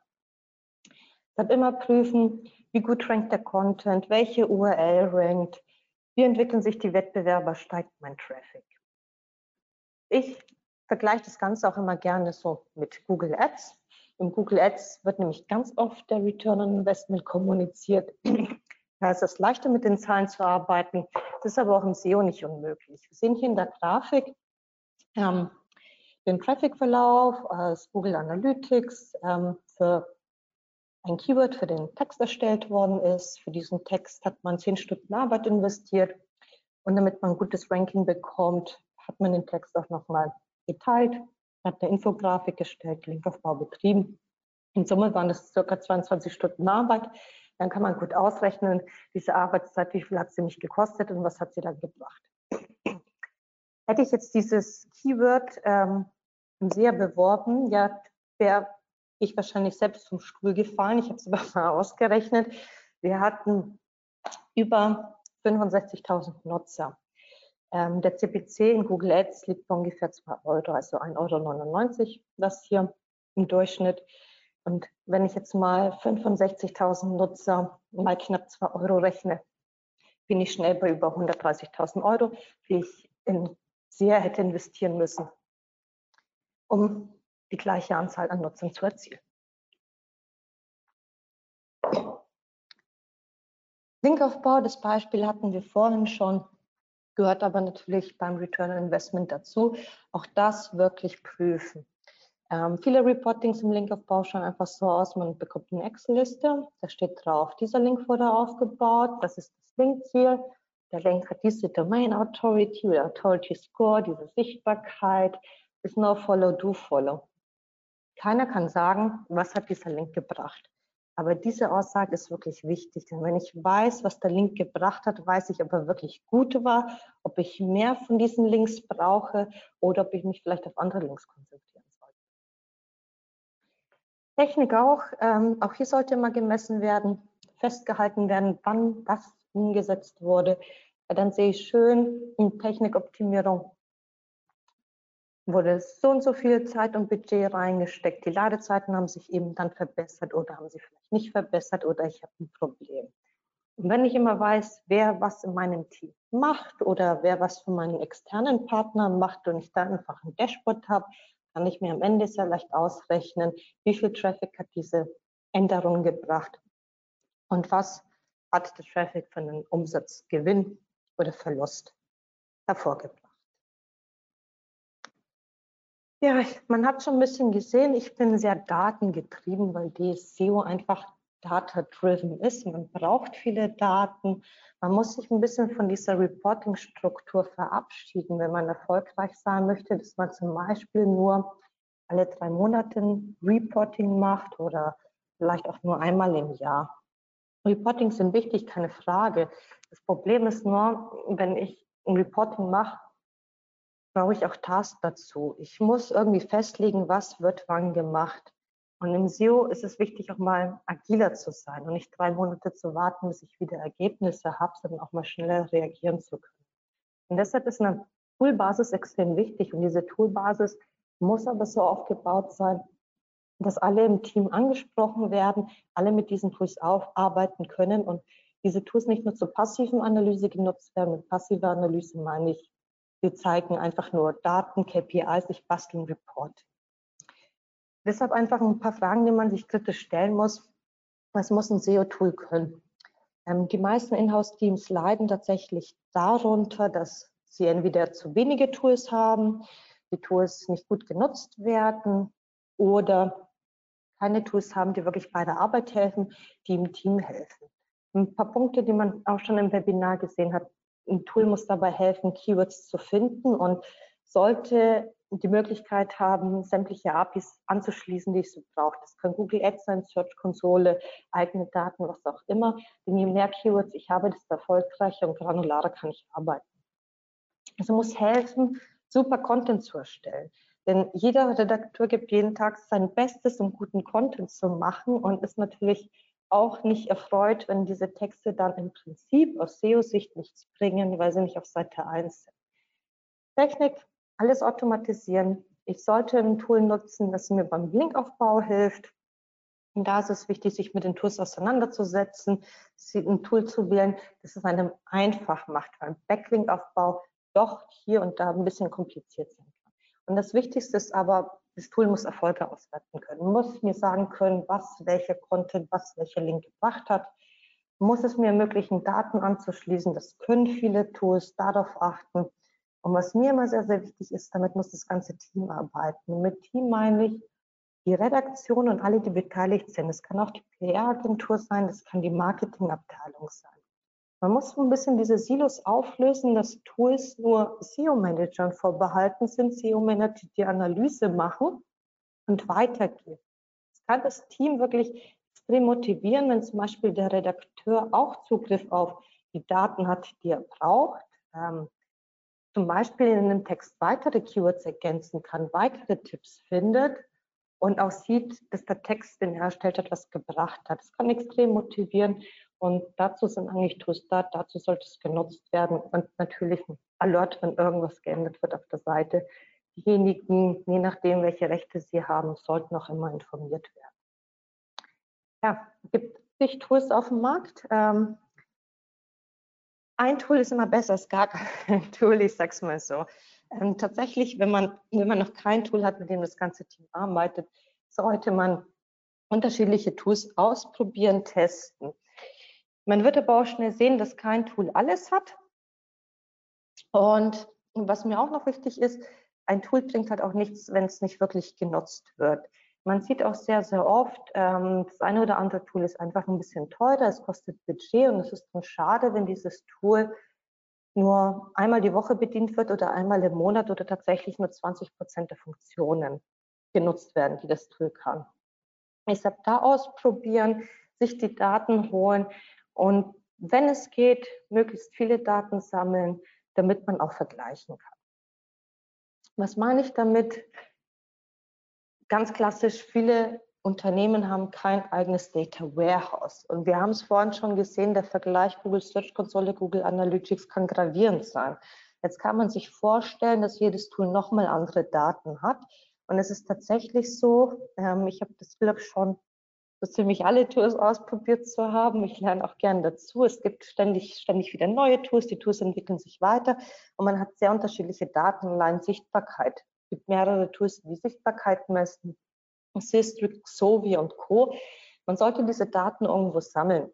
Deshalb immer prüfen, wie gut rankt der Content, welche URL rankt, wie entwickeln sich die Wettbewerber, steigt mein Traffic. Ich vergleiche das Ganze auch immer gerne so mit Google Ads. Im Google Ads wird nämlich ganz oft der Return on Investment kommuniziert. Ist es leichter, mit den Zahlen zu arbeiten. Das ist aber auch im SEO nicht unmöglich. Wir sehen hier in der Grafik ähm, den Traffic-Verlauf aus Google Analytics ähm, für ein Keyword für den Text erstellt worden ist. Für diesen Text hat man zehn Stunden Arbeit investiert. Und damit man ein gutes Ranking bekommt, hat man den Text auch nochmal geteilt, hat eine Infografik gestellt, Linkaufbau betrieben. In Summe waren das circa 22 Stunden Arbeit. Dann kann man gut ausrechnen, diese Arbeitszeit, wie viel hat sie mich gekostet und was hat sie dann gebracht. Hätte ich jetzt dieses Keyword ähm, SEA beworben, ja, wäre ich wahrscheinlich selbst vom Stuhl gefallen. Ich habe es (laughs) aber mal ausgerechnet. Wir hatten über 65.000 Nutzer. Ähm, der CPC in Google Ads liegt bei ungefähr 2 Euro, also 1,99 Euro das hier im Durchschnitt. Und wenn ich jetzt mal 65.000 Nutzer mal knapp 2 Euro rechne, bin ich schnell bei über 130.000 Euro, die ich in sehr hätte investieren müssen, um die gleiche Anzahl an Nutzern zu erzielen. Linkaufbau, das Beispiel hatten wir vorhin schon, gehört aber natürlich beim Return on Investment dazu. Auch das wirklich prüfen. Ähm, viele Reportings im Linkaufbau schauen einfach so aus, man bekommt eine Excel-Liste, da steht drauf, dieser Link wurde aufgebaut, das ist das Linkziel, der Link hat diese Domain Authority oder Authority Score, diese Sichtbarkeit, ist no follow, do follow. Keiner kann sagen, was hat dieser Link gebracht. Aber diese Aussage ist wirklich wichtig, denn wenn ich weiß, was der Link gebracht hat, weiß ich, ob er wirklich gut war, ob ich mehr von diesen Links brauche oder ob ich mich vielleicht auf andere Links konzentrieren sollte. Technik auch, ähm, auch hier sollte immer gemessen werden, festgehalten werden, wann was umgesetzt wurde. Dann sehe ich schön in Technikoptimierung wurde so und so viel Zeit und Budget reingesteckt. Die Ladezeiten haben sich eben dann verbessert oder haben sie vielleicht nicht verbessert oder ich habe ein Problem. Und wenn ich immer weiß, wer was in meinem Team macht oder wer was für meinen externen Partner macht und ich da einfach ein Dashboard habe, kann ich mir am Ende sehr leicht ausrechnen, wie viel Traffic hat diese Änderung gebracht und was hat der Traffic für einen Umsatzgewinn oder Verlust hervorgebracht. Ja, man hat schon ein bisschen gesehen, ich bin sehr datengetrieben, weil DSEO einfach data-driven ist. Man braucht viele Daten. Man muss sich ein bisschen von dieser Reporting-Struktur verabschieden, wenn man erfolgreich sein möchte, dass man zum Beispiel nur alle drei Monate ein Reporting macht oder vielleicht auch nur einmal im Jahr. Reporting sind wichtig, keine Frage. Das Problem ist nur, wenn ich ein Reporting mache, brauche ich auch Tasks dazu. Ich muss irgendwie festlegen, was wird wann gemacht. Und im SEO ist es wichtig, auch mal agiler zu sein und nicht drei Monate zu warten, bis ich wieder Ergebnisse habe, sondern auch mal schneller reagieren zu können. Und deshalb ist eine Toolbasis extrem wichtig. Und diese Toolbasis muss aber so aufgebaut sein, dass alle im Team angesprochen werden, alle mit diesen Tools aufarbeiten können und diese Tools nicht nur zur passiven Analyse genutzt werden. Mit passiver Analyse meine ich wir zeigen einfach nur Daten, KPIs, ich bastel einen Report. Deshalb einfach ein paar Fragen, die man sich kritisch stellen muss. Was muss ein SEO-Tool können? Ähm, die meisten Inhouse-Teams leiden tatsächlich darunter, dass sie entweder zu wenige Tools haben, die Tools nicht gut genutzt werden oder keine Tools haben, die wirklich bei der Arbeit helfen, die im Team helfen. Ein paar Punkte, die man auch schon im Webinar gesehen hat, ein Tool muss dabei helfen, Keywords zu finden und sollte die Möglichkeit haben, sämtliche APIs anzuschließen, die ich so brauche. Das kann Google Ads sein, Search Konsole, eigene Daten, was auch immer. Denn je mehr Keywords ich habe, desto erfolgreicher und granularer kann ich arbeiten. Also muss helfen, super Content zu erstellen. Denn jeder Redakteur gibt jeden Tag sein Bestes, um guten Content zu machen und ist natürlich auch nicht erfreut, wenn diese Texte dann im Prinzip aus SEO-Sicht nichts bringen, weil sie nicht auf Seite 1 sind. Technik, alles automatisieren. Ich sollte ein Tool nutzen, das mir beim Linkaufbau hilft. Und da ist es wichtig, sich mit den Tools auseinanderzusetzen, ein Tool zu wählen, das es einem einfach macht, weil Backlink-Aufbau doch hier und da ein bisschen kompliziert sein kann. Und das Wichtigste ist aber, das Tool muss Erfolge auswerten können, muss mir sagen können, was welcher Content, was welcher Link gebracht hat, muss es mir ermöglichen, Daten anzuschließen. Das können viele Tools, darauf achten. Und was mir immer sehr, sehr wichtig ist, damit muss das ganze Team arbeiten. Und mit Team meine ich die Redaktion und alle, die beteiligt sind. Es kann auch die PR-Agentur sein, das kann die Marketingabteilung sein. Man muss ein bisschen diese Silos auflösen, dass Tools nur SEO-Managern vorbehalten sind, SEO-Manager, die Analyse machen und weitergehen. Es kann das Team wirklich extrem motivieren, wenn zum Beispiel der Redakteur auch Zugriff auf die Daten hat, die er braucht, ähm, zum Beispiel in einem Text weitere Keywords ergänzen kann, weitere Tipps findet und auch sieht, dass der Text, den er erstellt hat, was gebracht hat. Das kann extrem motivieren und dazu sind eigentlich Tools da, dazu sollte es genutzt werden und natürlich ein Alert, wenn irgendwas geändert wird auf der Seite. Diejenigen, je nachdem, welche Rechte sie haben, sollten auch immer informiert werden. Ja, gibt sich Tools auf dem Markt. Ähm, ein Tool ist immer besser als gar kein (laughs) Tool, ich sag's mal so. Ähm, tatsächlich, wenn man, wenn man noch kein Tool hat, mit dem das ganze Team arbeitet, sollte man unterschiedliche Tools ausprobieren, testen. Man wird aber auch schnell sehen, dass kein Tool alles hat. Und was mir auch noch wichtig ist, ein Tool bringt halt auch nichts, wenn es nicht wirklich genutzt wird. Man sieht auch sehr, sehr oft, ähm, das eine oder andere Tool ist einfach ein bisschen teurer, es kostet Budget und es ist dann schade, wenn dieses Tool nur einmal die Woche bedient wird oder einmal im Monat oder tatsächlich nur 20 Prozent der Funktionen genutzt werden, die das Tool kann. Deshalb da ausprobieren, sich die Daten holen und wenn es geht, möglichst viele Daten sammeln, damit man auch vergleichen kann. Was meine ich damit? Ganz klassisch, viele Unternehmen haben kein eigenes Data Warehouse. Und wir haben es vorhin schon gesehen, der Vergleich Google Search Console, Google Analytics kann gravierend sein. Jetzt kann man sich vorstellen, dass jedes Tool nochmal andere Daten hat. Und es ist tatsächlich so, ähm, ich habe das Glück schon so ziemlich alle Tools ausprobiert zu haben. Ich lerne auch gerne dazu. Es gibt ständig, ständig wieder neue Tools. Die Tools entwickeln sich weiter und man hat sehr unterschiedliche Daten, allein Sichtbarkeit gibt mehrere Tools, die Sichtbarkeit messen, Systrix, Sovi und Co. Man sollte diese Daten irgendwo sammeln.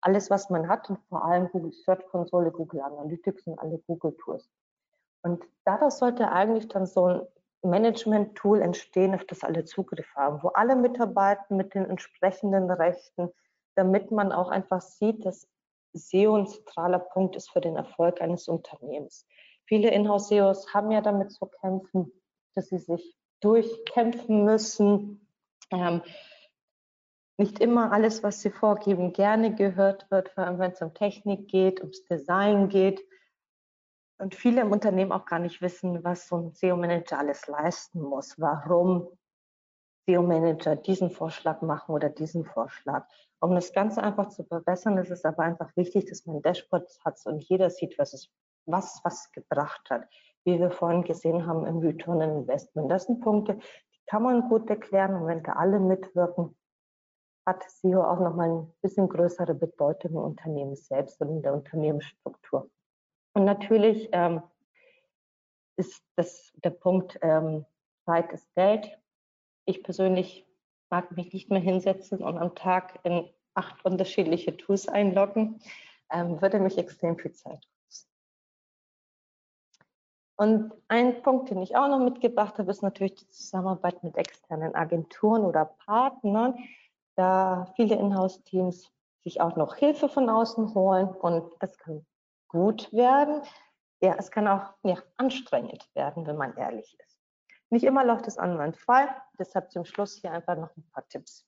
Alles, was man hat und vor allem Google Search Konsole, Google Analytics und alle Google Tools. Und daraus sollte eigentlich dann so ein Management-Tool entstehen, auf das alle Zugriff haben, wo alle mitarbeiten mit den entsprechenden Rechten, damit man auch einfach sieht, dass SEO ein zentraler Punkt ist für den Erfolg eines Unternehmens. Viele Inhouse-SEOs haben ja damit zu kämpfen, dass sie sich durchkämpfen müssen. Ähm, nicht immer alles, was sie vorgeben, gerne gehört wird, vor allem wenn es um Technik geht, ums Design geht. Und viele im Unternehmen auch gar nicht wissen, was so ein SEO-Manager alles leisten muss, warum SEO-Manager diesen Vorschlag machen oder diesen Vorschlag. Um das Ganze einfach zu verbessern, ist es aber einfach wichtig, dass man Dashboards hat und jeder sieht, was es was was gebracht hat. Wie wir vorhin gesehen haben im Return Investment. Das sind Punkte, die kann man gut erklären und wenn da alle mitwirken, hat SEO auch nochmal ein bisschen größere Bedeutung im Unternehmen selbst und in der Unternehmensstruktur. Und natürlich ähm, ist das der Punkt, ähm, Zeit ist Geld. Ich persönlich mag mich nicht mehr hinsetzen und am Tag in acht unterschiedliche Tools einloggen. Ähm, würde mich extrem viel Zeit und ein Punkt, den ich auch noch mitgebracht habe, ist natürlich die Zusammenarbeit mit externen Agenturen oder Partnern, da viele Inhouse-Teams sich auch noch Hilfe von außen holen und das kann gut werden. Ja, es kann auch ja, anstrengend werden, wenn man ehrlich ist. Nicht immer läuft es anwandfrei, deshalb zum Schluss hier einfach noch ein paar Tipps.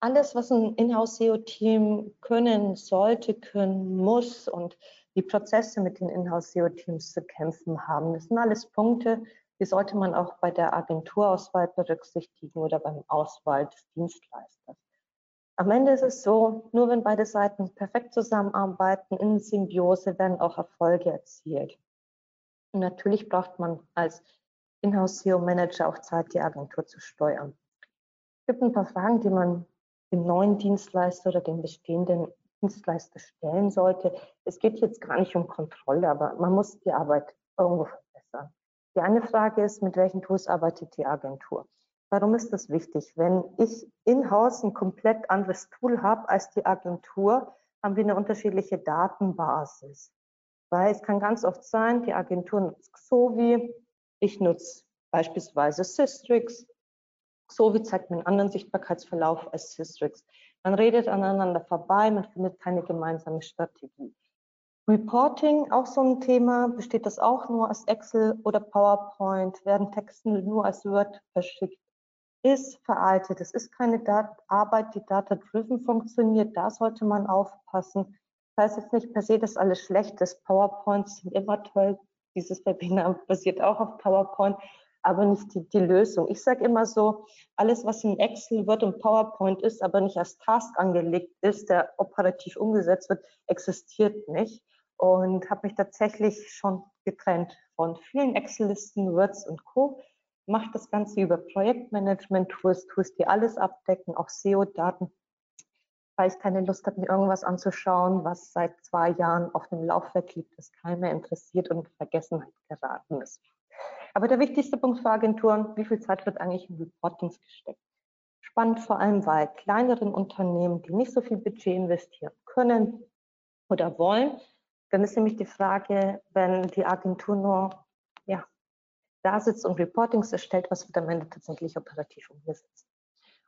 Alles, was ein Inhouse-SEO-Team können sollte, können muss und die Prozesse mit den Inhouse-SEO-Teams zu kämpfen haben. Das sind alles Punkte, die sollte man auch bei der Agenturauswahl berücksichtigen oder beim Auswahl des Dienstleisters. Am Ende ist es so, nur wenn beide Seiten perfekt zusammenarbeiten, in Symbiose, werden auch Erfolge erzielt. Und natürlich braucht man als Inhouse-SEO-Manager auch Zeit, die Agentur zu steuern. Es gibt ein paar Fragen, die man dem neuen Dienstleister oder dem bestehenden Dienstleister stellen sollte. Es geht jetzt gar nicht um Kontrolle, aber man muss die Arbeit irgendwo verbessern. Die eine Frage ist, mit welchen Tools arbeitet die Agentur? Warum ist das wichtig? Wenn ich in-house ein komplett anderes Tool habe als die Agentur, haben wir eine unterschiedliche Datenbasis. Weil es kann ganz oft sein, die Agentur nutzt Xovi, ich nutze beispielsweise Systrix, Xovi zeigt mir einen anderen Sichtbarkeitsverlauf als Systrix. Man redet aneinander vorbei, man findet keine gemeinsame Strategie. Reporting, auch so ein Thema, besteht das auch nur als Excel oder PowerPoint, werden Texte nur als Word verschickt, ist veraltet. Es ist keine Dat Arbeit, die data-driven funktioniert, da sollte man aufpassen. Das heißt jetzt nicht per se, dass alles schlecht ist. PowerPoints sind immer toll. Dieses Webinar (laughs) basiert auch auf PowerPoint. Aber nicht die, die Lösung. Ich sage immer so, alles, was in Excel wird und PowerPoint ist, aber nicht als Task angelegt ist, der operativ umgesetzt wird, existiert nicht. Und habe mich tatsächlich schon getrennt von vielen Excel-Listen, Words und Co. Macht das Ganze über Projektmanagement-Tools, Tools, die alles abdecken, auch SEO-Daten, weil ich keine Lust habe, mir irgendwas anzuschauen, was seit zwei Jahren auf dem Laufwerk liegt, das keiner interessiert und in Vergessenheit geraten ist. Aber der wichtigste Punkt für Agenturen, wie viel Zeit wird eigentlich in Reportings gesteckt? Spannend vor allem bei kleineren Unternehmen, die nicht so viel Budget investieren können oder wollen. Dann ist nämlich die Frage, wenn die Agentur nur ja, da sitzt und Reportings erstellt, was wird am Ende tatsächlich operativ umgesetzt?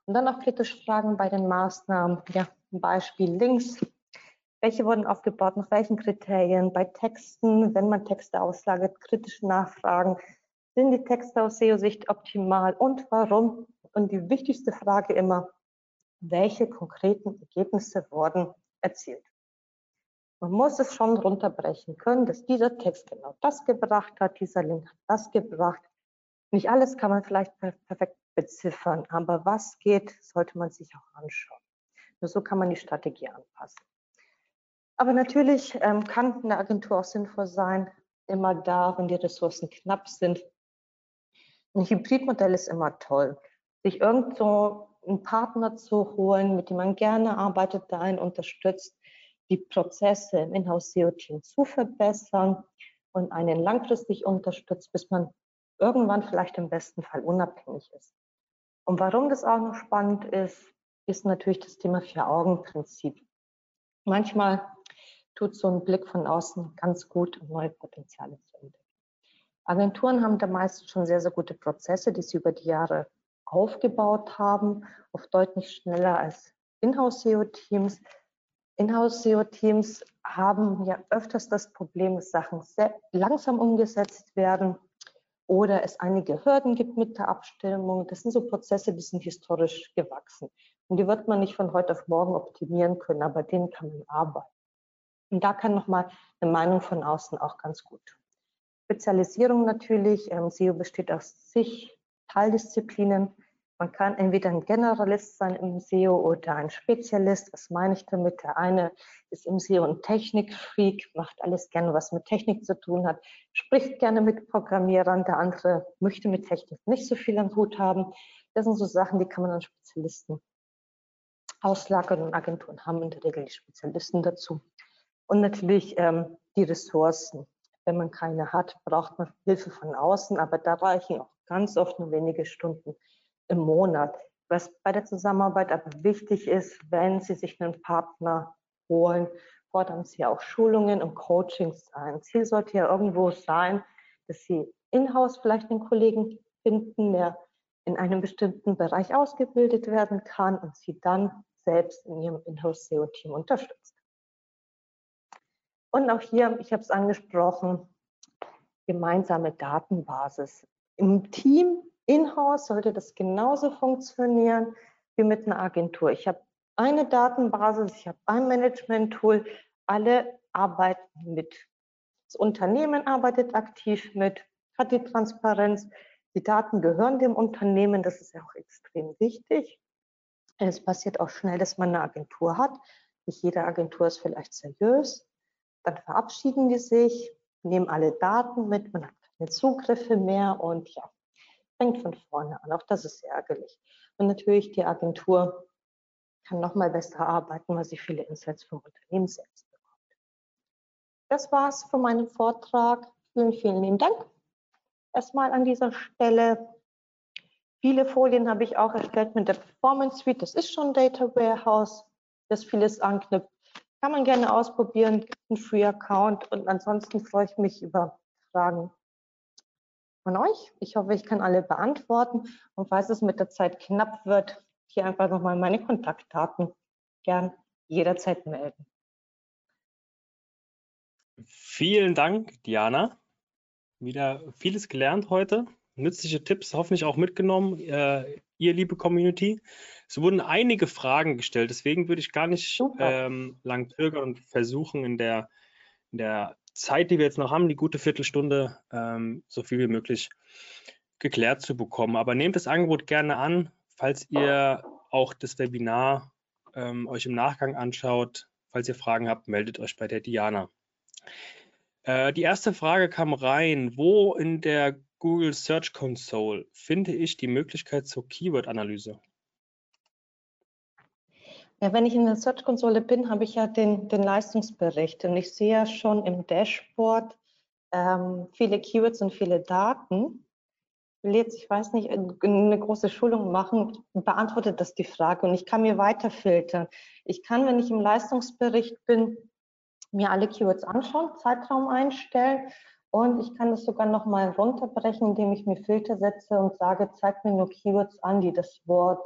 Und dann auch kritische Fragen bei den Maßnahmen. Ja, ein Beispiel links. Welche wurden aufgebaut, nach welchen Kriterien? Bei Texten, wenn man Texte auslagert, kritische Nachfragen. Sind die Texte aus SEO-Sicht optimal und warum? Und die wichtigste Frage immer, welche konkreten Ergebnisse wurden erzielt? Man muss es schon runterbrechen können, dass dieser Text genau das gebracht hat, dieser Link hat das gebracht. Nicht alles kann man vielleicht perfekt beziffern, aber was geht, sollte man sich auch anschauen. Nur so kann man die Strategie anpassen. Aber natürlich ähm, kann eine Agentur auch sinnvoll sein, immer da, wenn die Ressourcen knapp sind, ein Hybridmodell ist immer toll. Sich irgend so einen Partner zu holen, mit dem man gerne arbeitet, da einen unterstützt, die Prozesse im Inhouse-SEO-Team zu verbessern und einen langfristig unterstützt, bis man irgendwann vielleicht im besten Fall unabhängig ist. Und warum das auch noch spannend ist, ist natürlich das Thema Vier-Augen-Prinzip. Manchmal tut so ein Blick von außen ganz gut, um neue Potenziale zu entdecken. Agenturen haben da meist schon sehr, sehr gute Prozesse, die sie über die Jahre aufgebaut haben, oft deutlich schneller als Inhouse-SEO-Teams. Inhouse-SEO-Teams haben ja öfters das Problem, dass Sachen sehr langsam umgesetzt werden oder es einige Hürden gibt mit der Abstimmung. Das sind so Prozesse, die sind historisch gewachsen. Und die wird man nicht von heute auf morgen optimieren können, aber denen kann man arbeiten. Und da kann nochmal eine Meinung von außen auch ganz gut tun. Spezialisierung natürlich. Ähm, SEO besteht aus zig Teildisziplinen. Man kann entweder ein Generalist sein im SEO oder ein Spezialist. Was meine ich damit? Der eine ist im SEO ein Technikfreak, macht alles gerne, was mit Technik zu tun hat, spricht gerne mit Programmierern. Der andere möchte mit Technik nicht so viel am Hut haben. Das sind so Sachen, die kann man an Spezialisten auslagern und Agenturen haben in der Regel die Spezialisten dazu. Und natürlich ähm, die Ressourcen. Wenn man keine hat, braucht man Hilfe von außen, aber da reichen auch ganz oft nur wenige Stunden im Monat. Was bei der Zusammenarbeit aber wichtig ist, wenn Sie sich einen Partner holen, fordern Sie auch Schulungen und Coachings ein. Ziel sollte ja irgendwo sein, dass Sie in-house vielleicht einen Kollegen finden, der in einem bestimmten Bereich ausgebildet werden kann und Sie dann selbst in Ihrem Inhouse-SEO-Team unterstützen. Und auch hier, ich habe es angesprochen, gemeinsame Datenbasis. Im Team, in-house, sollte das genauso funktionieren wie mit einer Agentur. Ich habe eine Datenbasis, ich habe ein Management-Tool, alle arbeiten mit. Das Unternehmen arbeitet aktiv mit, hat die Transparenz. Die Daten gehören dem Unternehmen, das ist ja auch extrem wichtig. Es passiert auch schnell, dass man eine Agentur hat. Nicht jede Agentur ist vielleicht seriös. Dann verabschieden die sich, nehmen alle Daten mit, man hat keine Zugriffe mehr und ja, fängt von vorne an. Auch das ist sehr ärgerlich. Und natürlich die Agentur kann nochmal besser arbeiten, weil sie viele Insights vom Unternehmen selbst bekommt. Das war's von meinem Vortrag. Vielen, vielen lieben Dank. Erstmal an dieser Stelle. Viele Folien habe ich auch erstellt mit der Performance Suite. Das ist schon Data Warehouse, das vieles anknüpft. Kann man gerne ausprobieren, gibt einen Free Account und ansonsten freue ich mich über Fragen von euch. Ich hoffe, ich kann alle beantworten und falls es mit der Zeit knapp wird, hier einfach nochmal meine Kontaktdaten gern jederzeit melden. Vielen Dank, Diana. Wieder vieles gelernt heute nützliche Tipps hoffentlich auch mitgenommen, äh, ihr liebe Community. Es wurden einige Fragen gestellt, deswegen würde ich gar nicht ähm, lang zögern und versuchen, in der, in der Zeit, die wir jetzt noch haben, die gute Viertelstunde, ähm, so viel wie möglich geklärt zu bekommen. Aber nehmt das Angebot gerne an, falls ihr auch das Webinar ähm, euch im Nachgang anschaut. Falls ihr Fragen habt, meldet euch bei der Diana. Äh, die erste Frage kam rein. Wo in der Google Search Console finde ich die Möglichkeit zur Keyword-Analyse? Ja, wenn ich in der Search-Konsole bin, habe ich ja den, den Leistungsbericht und ich sehe ja schon im Dashboard ähm, viele Keywords und viele Daten. Will jetzt, ich weiß nicht, eine große Schulung machen, beantwortet das die Frage und ich kann mir weiter filtern. Ich kann, wenn ich im Leistungsbericht bin, mir alle Keywords anschauen, Zeitraum einstellen und ich kann das sogar nochmal runterbrechen, indem ich mir Filter setze und sage, zeig mir nur Keywords an, die das Wort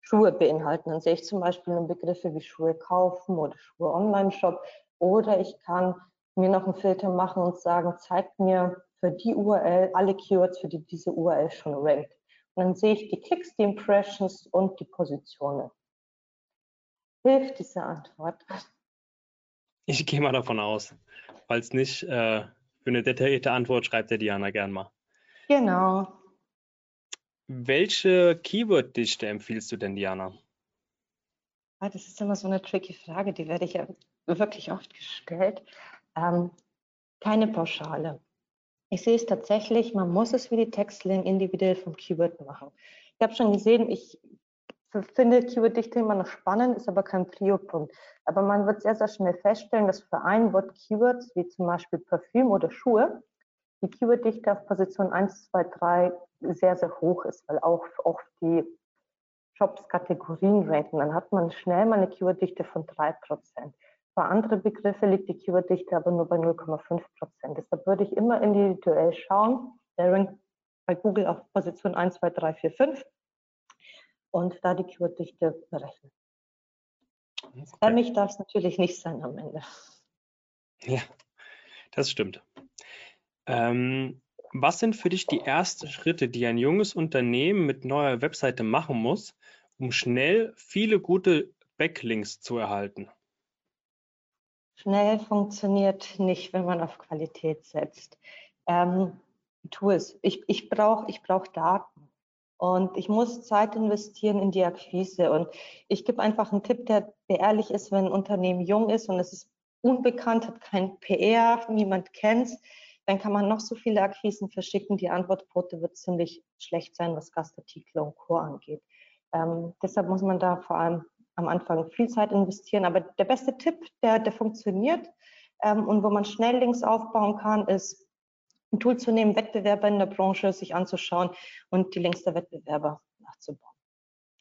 Schuhe beinhalten. Dann sehe ich zum Beispiel nur Begriffe wie Schuhe kaufen oder Schuhe Online-Shop. Oder ich kann mir noch einen Filter machen und sagen, zeigt mir für die URL alle Keywords, für die diese URL schon rankt. Und dann sehe ich die Klicks, die Impressions und die Positionen. Hilft diese Antwort? Ich gehe mal davon aus. Falls nicht, äh, für eine detaillierte Antwort schreibt der Diana gern mal. Genau. Welche Keyword-Dichte empfiehlst du denn, Diana? Ah, das ist immer so eine tricky Frage, die werde ich ja wirklich oft gestellt. Ähm, keine Pauschale. Ich sehe es tatsächlich, man muss es wie die Textling individuell vom Keyword machen. Ich habe schon gesehen, ich finde Keyword-Dichte immer noch spannend, ist aber kein Prio-Punkt. Aber man wird sehr, sehr schnell feststellen, dass für ein Wort Keywords, wie zum Beispiel Parfüm oder Schuhe, die Keyword-Dichte auf Position 1, 2, 3 sehr, sehr hoch ist, weil auch oft die Shops Kategorien ranken. Dann hat man schnell mal eine Keyword-Dichte von 3%. Für andere Begriffe liegt die Keyword-Dichte aber nur bei 0,5%. Deshalb würde ich immer individuell schauen. Der rankt bei Google auf Position 1, 2, 3, 4, 5 und da die Keyword-Dichte berechnen. Okay. Spammig darf es natürlich nicht sein am Ende. Ja, das stimmt. Ähm, was sind für dich die ersten Schritte, die ein junges Unternehmen mit neuer Webseite machen muss, um schnell viele gute Backlinks zu erhalten? Schnell funktioniert nicht, wenn man auf Qualität setzt. Ähm, Tools. Ich, ich brauche ich brauch Daten. Und ich muss Zeit investieren in die Akquise. Und ich gebe einfach einen Tipp, der, der ehrlich ist, wenn ein Unternehmen jung ist und es ist unbekannt, hat kein PR, niemand kennt dann kann man noch so viele Akquisen verschicken. Die Antwortquote wird ziemlich schlecht sein, was Gastartikel und Co. angeht. Ähm, deshalb muss man da vor allem am Anfang viel Zeit investieren. Aber der beste Tipp, der, der funktioniert ähm, und wo man schnell Links aufbauen kann, ist ein Tool zu nehmen, Wettbewerber in der Branche sich anzuschauen und die Links der Wettbewerber nachzubauen.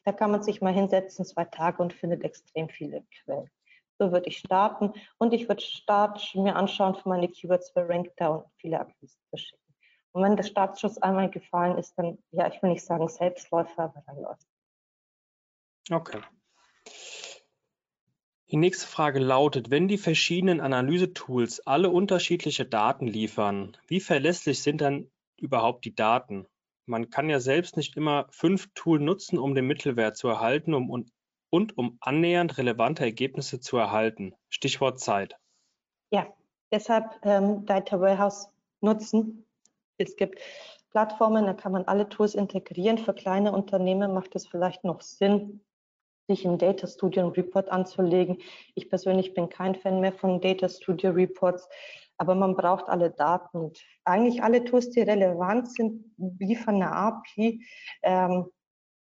Da kann man sich mal hinsetzen, zwei Tage und findet extrem viele Quellen. So würde ich starten und ich würde Start mir anschauen für meine Keywords für Rankdown und viele Akquisen verschicken. Und wenn der Startschuss einmal gefallen ist, dann, ja, ich will nicht sagen Selbstläufer, aber dann läuft. Okay. Die nächste Frage lautet, wenn die verschiedenen Analysetools alle unterschiedliche Daten liefern, wie verlässlich sind dann überhaupt die Daten? Man kann ja selbst nicht immer fünf Tools nutzen, um den Mittelwert zu erhalten, um und um annähernd relevante Ergebnisse zu erhalten. Stichwort Zeit. Ja, deshalb ähm, Data Warehouse nutzen. Es gibt Plattformen, da kann man alle Tools integrieren. Für kleine Unternehmen macht es vielleicht noch Sinn, sich ein Data Studio Report anzulegen. Ich persönlich bin kein Fan mehr von Data Studio Reports, aber man braucht alle Daten. Und eigentlich alle Tools, die relevant sind, liefern eine API. Ähm,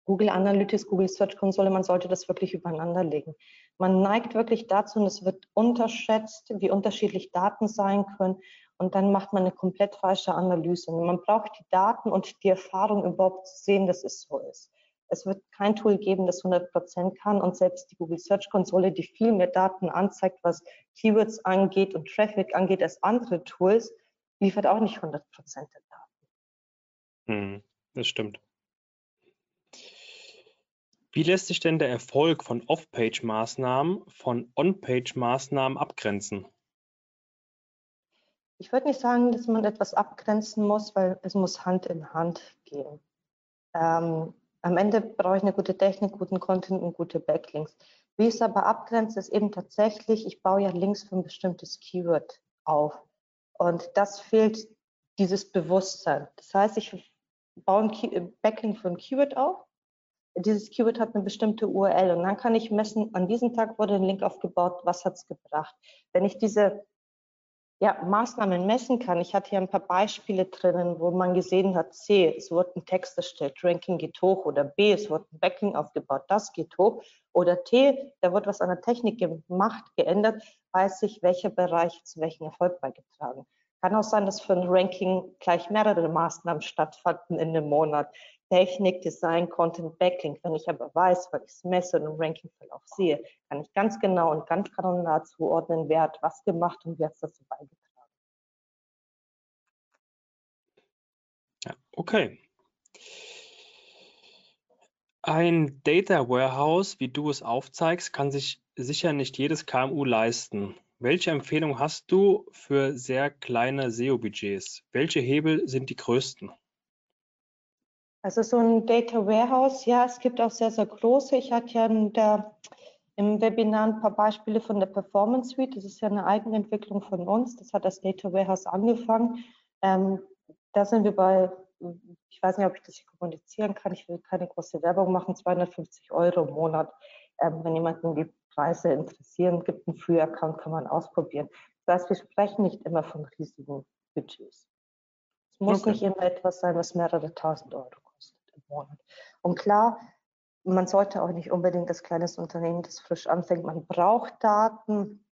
Google Analytics, Google Search Konsole, man sollte das wirklich übereinander legen. Man neigt wirklich dazu und es wird unterschätzt, wie unterschiedlich Daten sein können und dann macht man eine komplett falsche Analyse. Man braucht die Daten und die Erfahrung überhaupt zu sehen, dass es so ist. Es wird kein Tool geben, das 100 Prozent kann und selbst die Google Search Konsole, die viel mehr Daten anzeigt, was Keywords angeht und Traffic angeht als andere Tools, liefert auch nicht 100 Prozent der Daten. Hm, das stimmt. Wie lässt sich denn der Erfolg von Off-Page-Maßnahmen von On-Page-Maßnahmen abgrenzen? Ich würde nicht sagen, dass man etwas abgrenzen muss, weil es muss Hand in Hand gehen. Ähm, am Ende brauche ich eine gute Technik, guten Content und gute Backlinks. Wie es aber abgrenze, ist eben tatsächlich, ich baue ja Links für ein bestimmtes Keyword auf. Und das fehlt dieses Bewusstsein. Das heißt, ich baue ein Backend für ein Keyword auf. Dieses Keyword hat eine bestimmte URL und dann kann ich messen, an diesem Tag wurde ein Link aufgebaut, was hat es gebracht. Wenn ich diese ja, Maßnahmen messen kann. Ich hatte hier ein paar Beispiele drinnen, wo man gesehen hat, C, es wurde ein Text erstellt, Ranking geht hoch oder B, es wurde ein Backing aufgebaut, das geht hoch oder T, da wird was an der Technik gemacht, geändert, weiß ich, welcher Bereich zu welchem Erfolg beigetragen. Kann auch sein, dass für ein Ranking gleich mehrere Maßnahmen stattfanden in einem Monat. Technik, Design, Content, Backlink. Wenn ich aber weiß, weil ich es messe und im Rankingverlauf sehe, kann ich ganz genau und ganz granular zuordnen, wer hat was gemacht und wer hat dazu beigetragen. Ja, okay. Ein Data Warehouse, wie du es aufzeigst, kann sich sicher nicht jedes KMU leisten. Welche Empfehlung hast du für sehr kleine SEO-Budgets? Welche Hebel sind die größten? Also so ein Data Warehouse, ja, es gibt auch sehr, sehr große. Ich hatte ja in der, im Webinar ein paar Beispiele von der Performance Suite. Das ist ja eine Eigenentwicklung von uns. Das hat das Data Warehouse angefangen. Ähm, da sind wir bei, ich weiß nicht, ob ich das hier kommunizieren kann. Ich will keine große Werbung machen, 250 Euro im Monat. Ähm, wenn jemanden die Preise interessieren, gibt einen Free-Account, kann man ausprobieren. Das heißt, wir sprechen nicht immer von riesigen Budgets. Es muss okay. nicht immer etwas sein, was mehrere tausend Euro Monat. Und klar, man sollte auch nicht unbedingt das kleines Unternehmen, das frisch anfängt, man braucht Daten,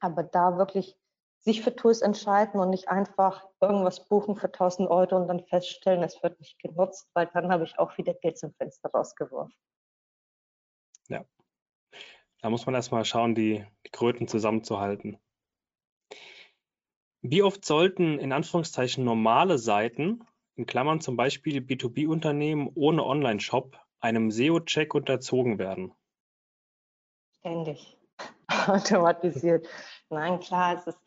aber da wirklich sich für Tools entscheiden und nicht einfach irgendwas buchen für 1000 Euro und dann feststellen, es wird nicht genutzt, weil dann habe ich auch wieder Geld zum Fenster rausgeworfen. Ja, da muss man erstmal schauen, die, die Kröten zusammenzuhalten. Wie oft sollten in Anführungszeichen normale Seiten in Klammern zum Beispiel B2B-Unternehmen ohne Online-Shop einem SEO-Check unterzogen werden? Ständig. (laughs) Automatisiert. Nein, klar, es ist,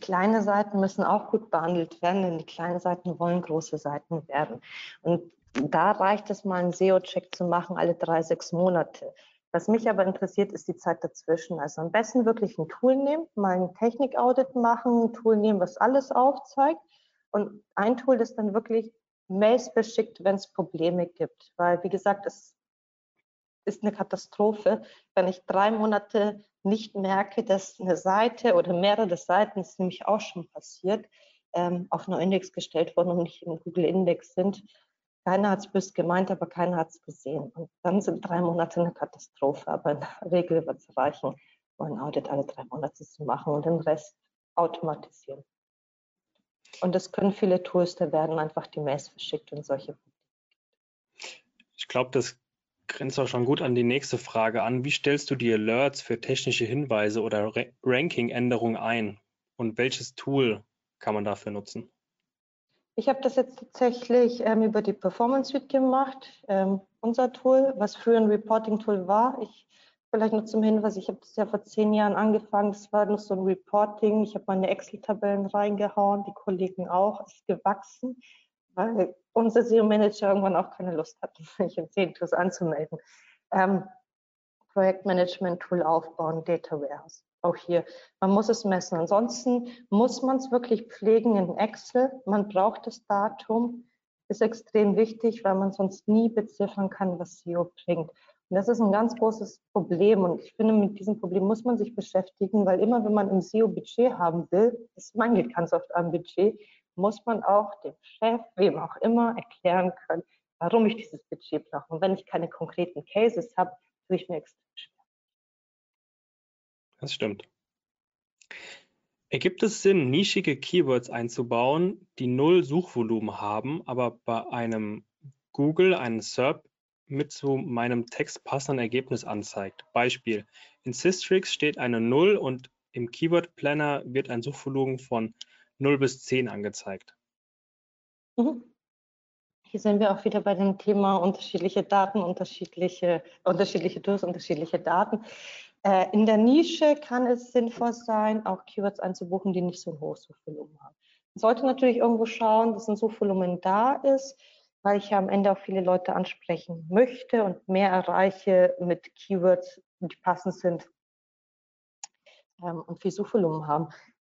kleine Seiten müssen auch gut behandelt werden, denn die kleinen Seiten wollen große Seiten werden. Und da reicht es mal, einen SEO-Check zu machen, alle drei, sechs Monate. Was mich aber interessiert, ist die Zeit dazwischen. Also am besten wirklich ein Tool nehmen, mal ein Technik-Audit machen, ein Tool nehmen, was alles aufzeigt und ein Tool, das dann wirklich Mails beschickt, wenn es Probleme gibt. Weil, wie gesagt, es ist eine Katastrophe, wenn ich drei Monate nicht merke, dass eine Seite oder mehrere Seiten, das ist nämlich auch schon passiert, ähm, auf einen Index gestellt wurden und nicht im Google Index sind. Keiner hat es böse gemeint, aber keiner hat es gesehen. Und dann sind drei Monate eine Katastrophe. Aber in der Regel wird es reichen, ein Audit alle drei Monate zu machen und den Rest automatisieren. Und das können viele Tools, da werden einfach die Mails verschickt und solche. Ich glaube, das grenzt auch schon gut an die nächste Frage an. Wie stellst du die Alerts für technische Hinweise oder Ranking-Änderungen ein? Und welches Tool kann man dafür nutzen? Ich habe das jetzt tatsächlich ähm, über die Performance Suite gemacht, ähm, unser Tool, was früher ein Reporting-Tool war. Ich Vielleicht nur zum Hinweis, ich habe das ja vor zehn Jahren angefangen, das war noch so ein Reporting, ich habe meine Excel-Tabellen reingehauen, die Kollegen auch, ist gewachsen, weil unser SEO-Manager irgendwann auch keine Lust hat, (laughs) sich in zehn Tools anzumelden. Ähm, Projektmanagement-Tool aufbauen, Data Warehouse. Auch hier, man muss es messen. Ansonsten muss man es wirklich pflegen in Excel. Man braucht das Datum, ist extrem wichtig, weil man sonst nie beziffern kann, was SEO bringt. Und das ist ein ganz großes Problem. Und ich finde, mit diesem Problem muss man sich beschäftigen, weil immer, wenn man im SEO Budget haben will, es mangelt ganz oft am Budget, muss man auch dem Chef, wem auch immer, erklären können, warum ich dieses Budget brauche. Und wenn ich keine konkreten Cases habe, tue ich mir extrem schwer. Das stimmt. Ergibt es Sinn, nischige Keywords einzubauen, die null Suchvolumen haben, aber bei einem Google einen SERP mit zu meinem Text passenden Ergebnis anzeigt. Beispiel: In Systrix steht eine 0 und im Keyword Planner wird ein Suchvolumen von 0 bis 10 angezeigt. Mhm. Hier sind wir auch wieder bei dem Thema unterschiedliche Daten, unterschiedliche, unterschiedliche Tools, unterschiedliche Daten. Äh, in der Nische kann es sinnvoll sein, auch Keywords einzubuchen, die nicht so ein hohes Suchvolumen haben. Man sollte natürlich irgendwo schauen, dass ein Suchvolumen da ist weil ich ja am Ende auch viele Leute ansprechen möchte und mehr erreiche mit Keywords, die passend sind ähm, und viel Suchvolumen haben.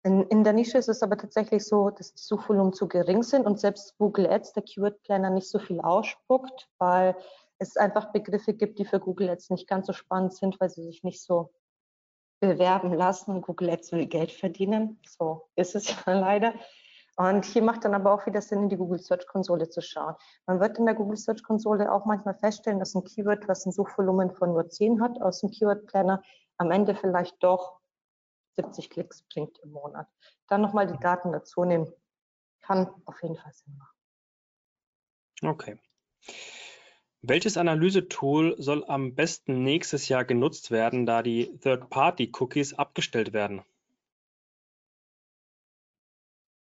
In, in, der Nische ist es aber tatsächlich so, dass die Suchvolumen zu gering sind und selbst Google Ads, der Keyword Planner, nicht so viel ausspuckt, weil es einfach Begriffe gibt, die für Google Ads nicht ganz so spannend sind, weil sie sich nicht so bewerben lassen. Google Ads will Geld verdienen. So ist es (laughs) ja leider. Und hier macht dann aber auch wieder Sinn, in die Google Search Konsole zu schauen. Man wird in der Google Search Konsole auch manchmal feststellen, dass ein Keyword, was ein Suchvolumen von nur 10 hat, aus dem Keyword Planner am Ende vielleicht doch 70 Klicks bringt im Monat. Dann nochmal die Daten dazu nehmen, kann auf jeden Fall Sinn machen. Okay. Welches Analysetool soll am besten nächstes Jahr genutzt werden, da die Third-Party-Cookies abgestellt werden?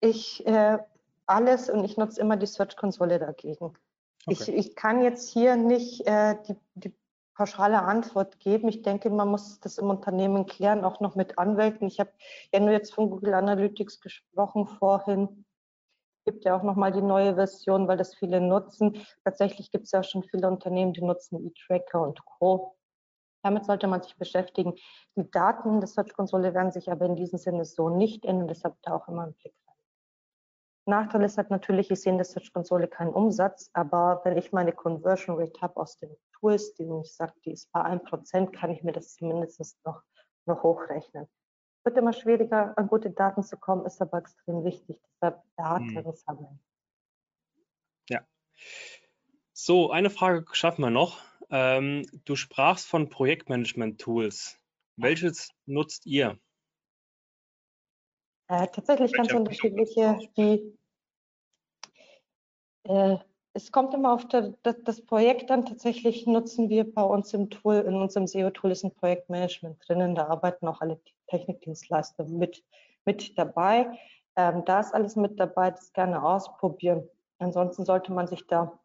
Ich äh, alles und ich nutze immer die Search-Konsole dagegen. Okay. Ich, ich kann jetzt hier nicht äh, die, die pauschale Antwort geben. Ich denke, man muss das im Unternehmen klären, auch noch mit Anwälten. Ich habe ja nur jetzt von Google Analytics gesprochen vorhin. Es gibt ja auch nochmal die neue Version, weil das viele nutzen. Tatsächlich gibt es ja schon viele Unternehmen, die nutzen E-Tracker und Co. Damit sollte man sich beschäftigen. Die Daten der Search-Konsole werden sich aber in diesem Sinne so nicht ändern, deshalb da auch immer einen Blick. Nachteil ist halt natürlich, ich sehe in der Search-Konsole keinen Umsatz, aber wenn ich meine Conversion Rate habe aus den Tools, die ich sage, die ist bei 1%, kann ich mir das zumindest noch, noch hochrechnen. Wird immer schwieriger, an gute Daten zu kommen, ist aber extrem wichtig. Deshalb Daten hm. sammeln. Ja. So, eine Frage schaffen wir noch. Ähm, du sprachst von Projektmanagement-Tools. Welches nutzt ihr? Äh, tatsächlich ganz unterschiedliche, die äh, es kommt immer auf das, das, Projekt an. Tatsächlich nutzen wir bei uns im Tool, in unserem SEO-Tool ist ein Projektmanagement drinnen. Da arbeiten auch alle Technikdienstleister mit, mit dabei. Ähm, da ist alles mit dabei, das gerne ausprobieren. Ansonsten sollte man sich da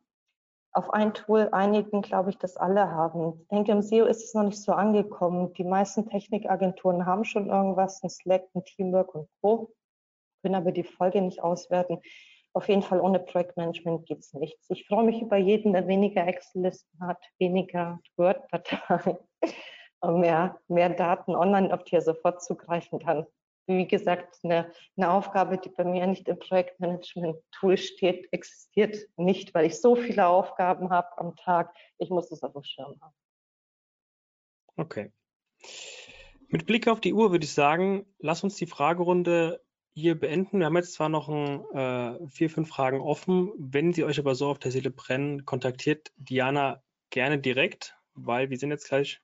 auf ein Tool einigen, glaube ich, das alle haben. Ich denke, im SEO ist es noch nicht so angekommen. Die meisten Technikagenturen haben schon irgendwas, ein Slack, ein Teamwork und Co., können aber die Folge nicht auswerten. Auf jeden Fall ohne Projektmanagement geht es nichts. Ich freue mich über jeden, der weniger Excel-Listen hat, weniger Word-Dateien (laughs) mehr, mehr Daten online, auf die er sofort zugreifen kann. Wie gesagt, eine, eine Aufgabe, die bei mir nicht im Projektmanagement-Tool steht, existiert nicht, weil ich so viele Aufgaben habe am Tag. Ich muss es auf dem Schirm haben. Okay. Mit Blick auf die Uhr würde ich sagen, lass uns die Fragerunde hier beenden. Wir haben jetzt zwar noch ein, äh, vier, fünf Fragen offen. Wenn sie euch aber so auf der Seele brennen, kontaktiert Diana gerne direkt, weil wir sind jetzt gleich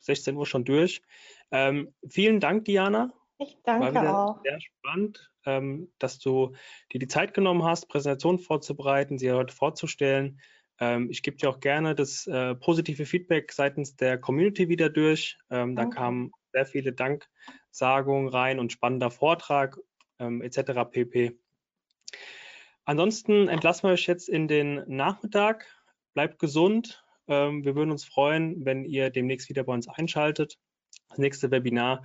16 Uhr schon durch. Ähm, vielen Dank, Diana. Ich danke auch. Sehr spannend, ähm, dass du dir die Zeit genommen hast, Präsentationen vorzubereiten, sie heute vorzustellen. Ähm, ich gebe dir auch gerne das äh, positive Feedback seitens der Community wieder durch. Ähm, da kamen sehr viele Danksagungen rein und spannender Vortrag ähm, etc. pp. Ansonsten entlassen wir euch jetzt in den Nachmittag. Bleibt gesund. Ähm, wir würden uns freuen, wenn ihr demnächst wieder bei uns einschaltet. Das nächste Webinar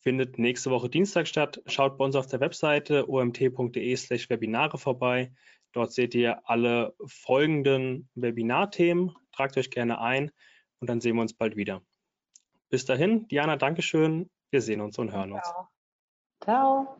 findet nächste Woche Dienstag statt. Schaut bei uns auf der Webseite omt.de/slash Webinare vorbei. Dort seht ihr alle folgenden Webinarthemen. Tragt euch gerne ein und dann sehen wir uns bald wieder. Bis dahin, Diana, Dankeschön. Wir sehen uns und hören uns. Ciao. Ciao.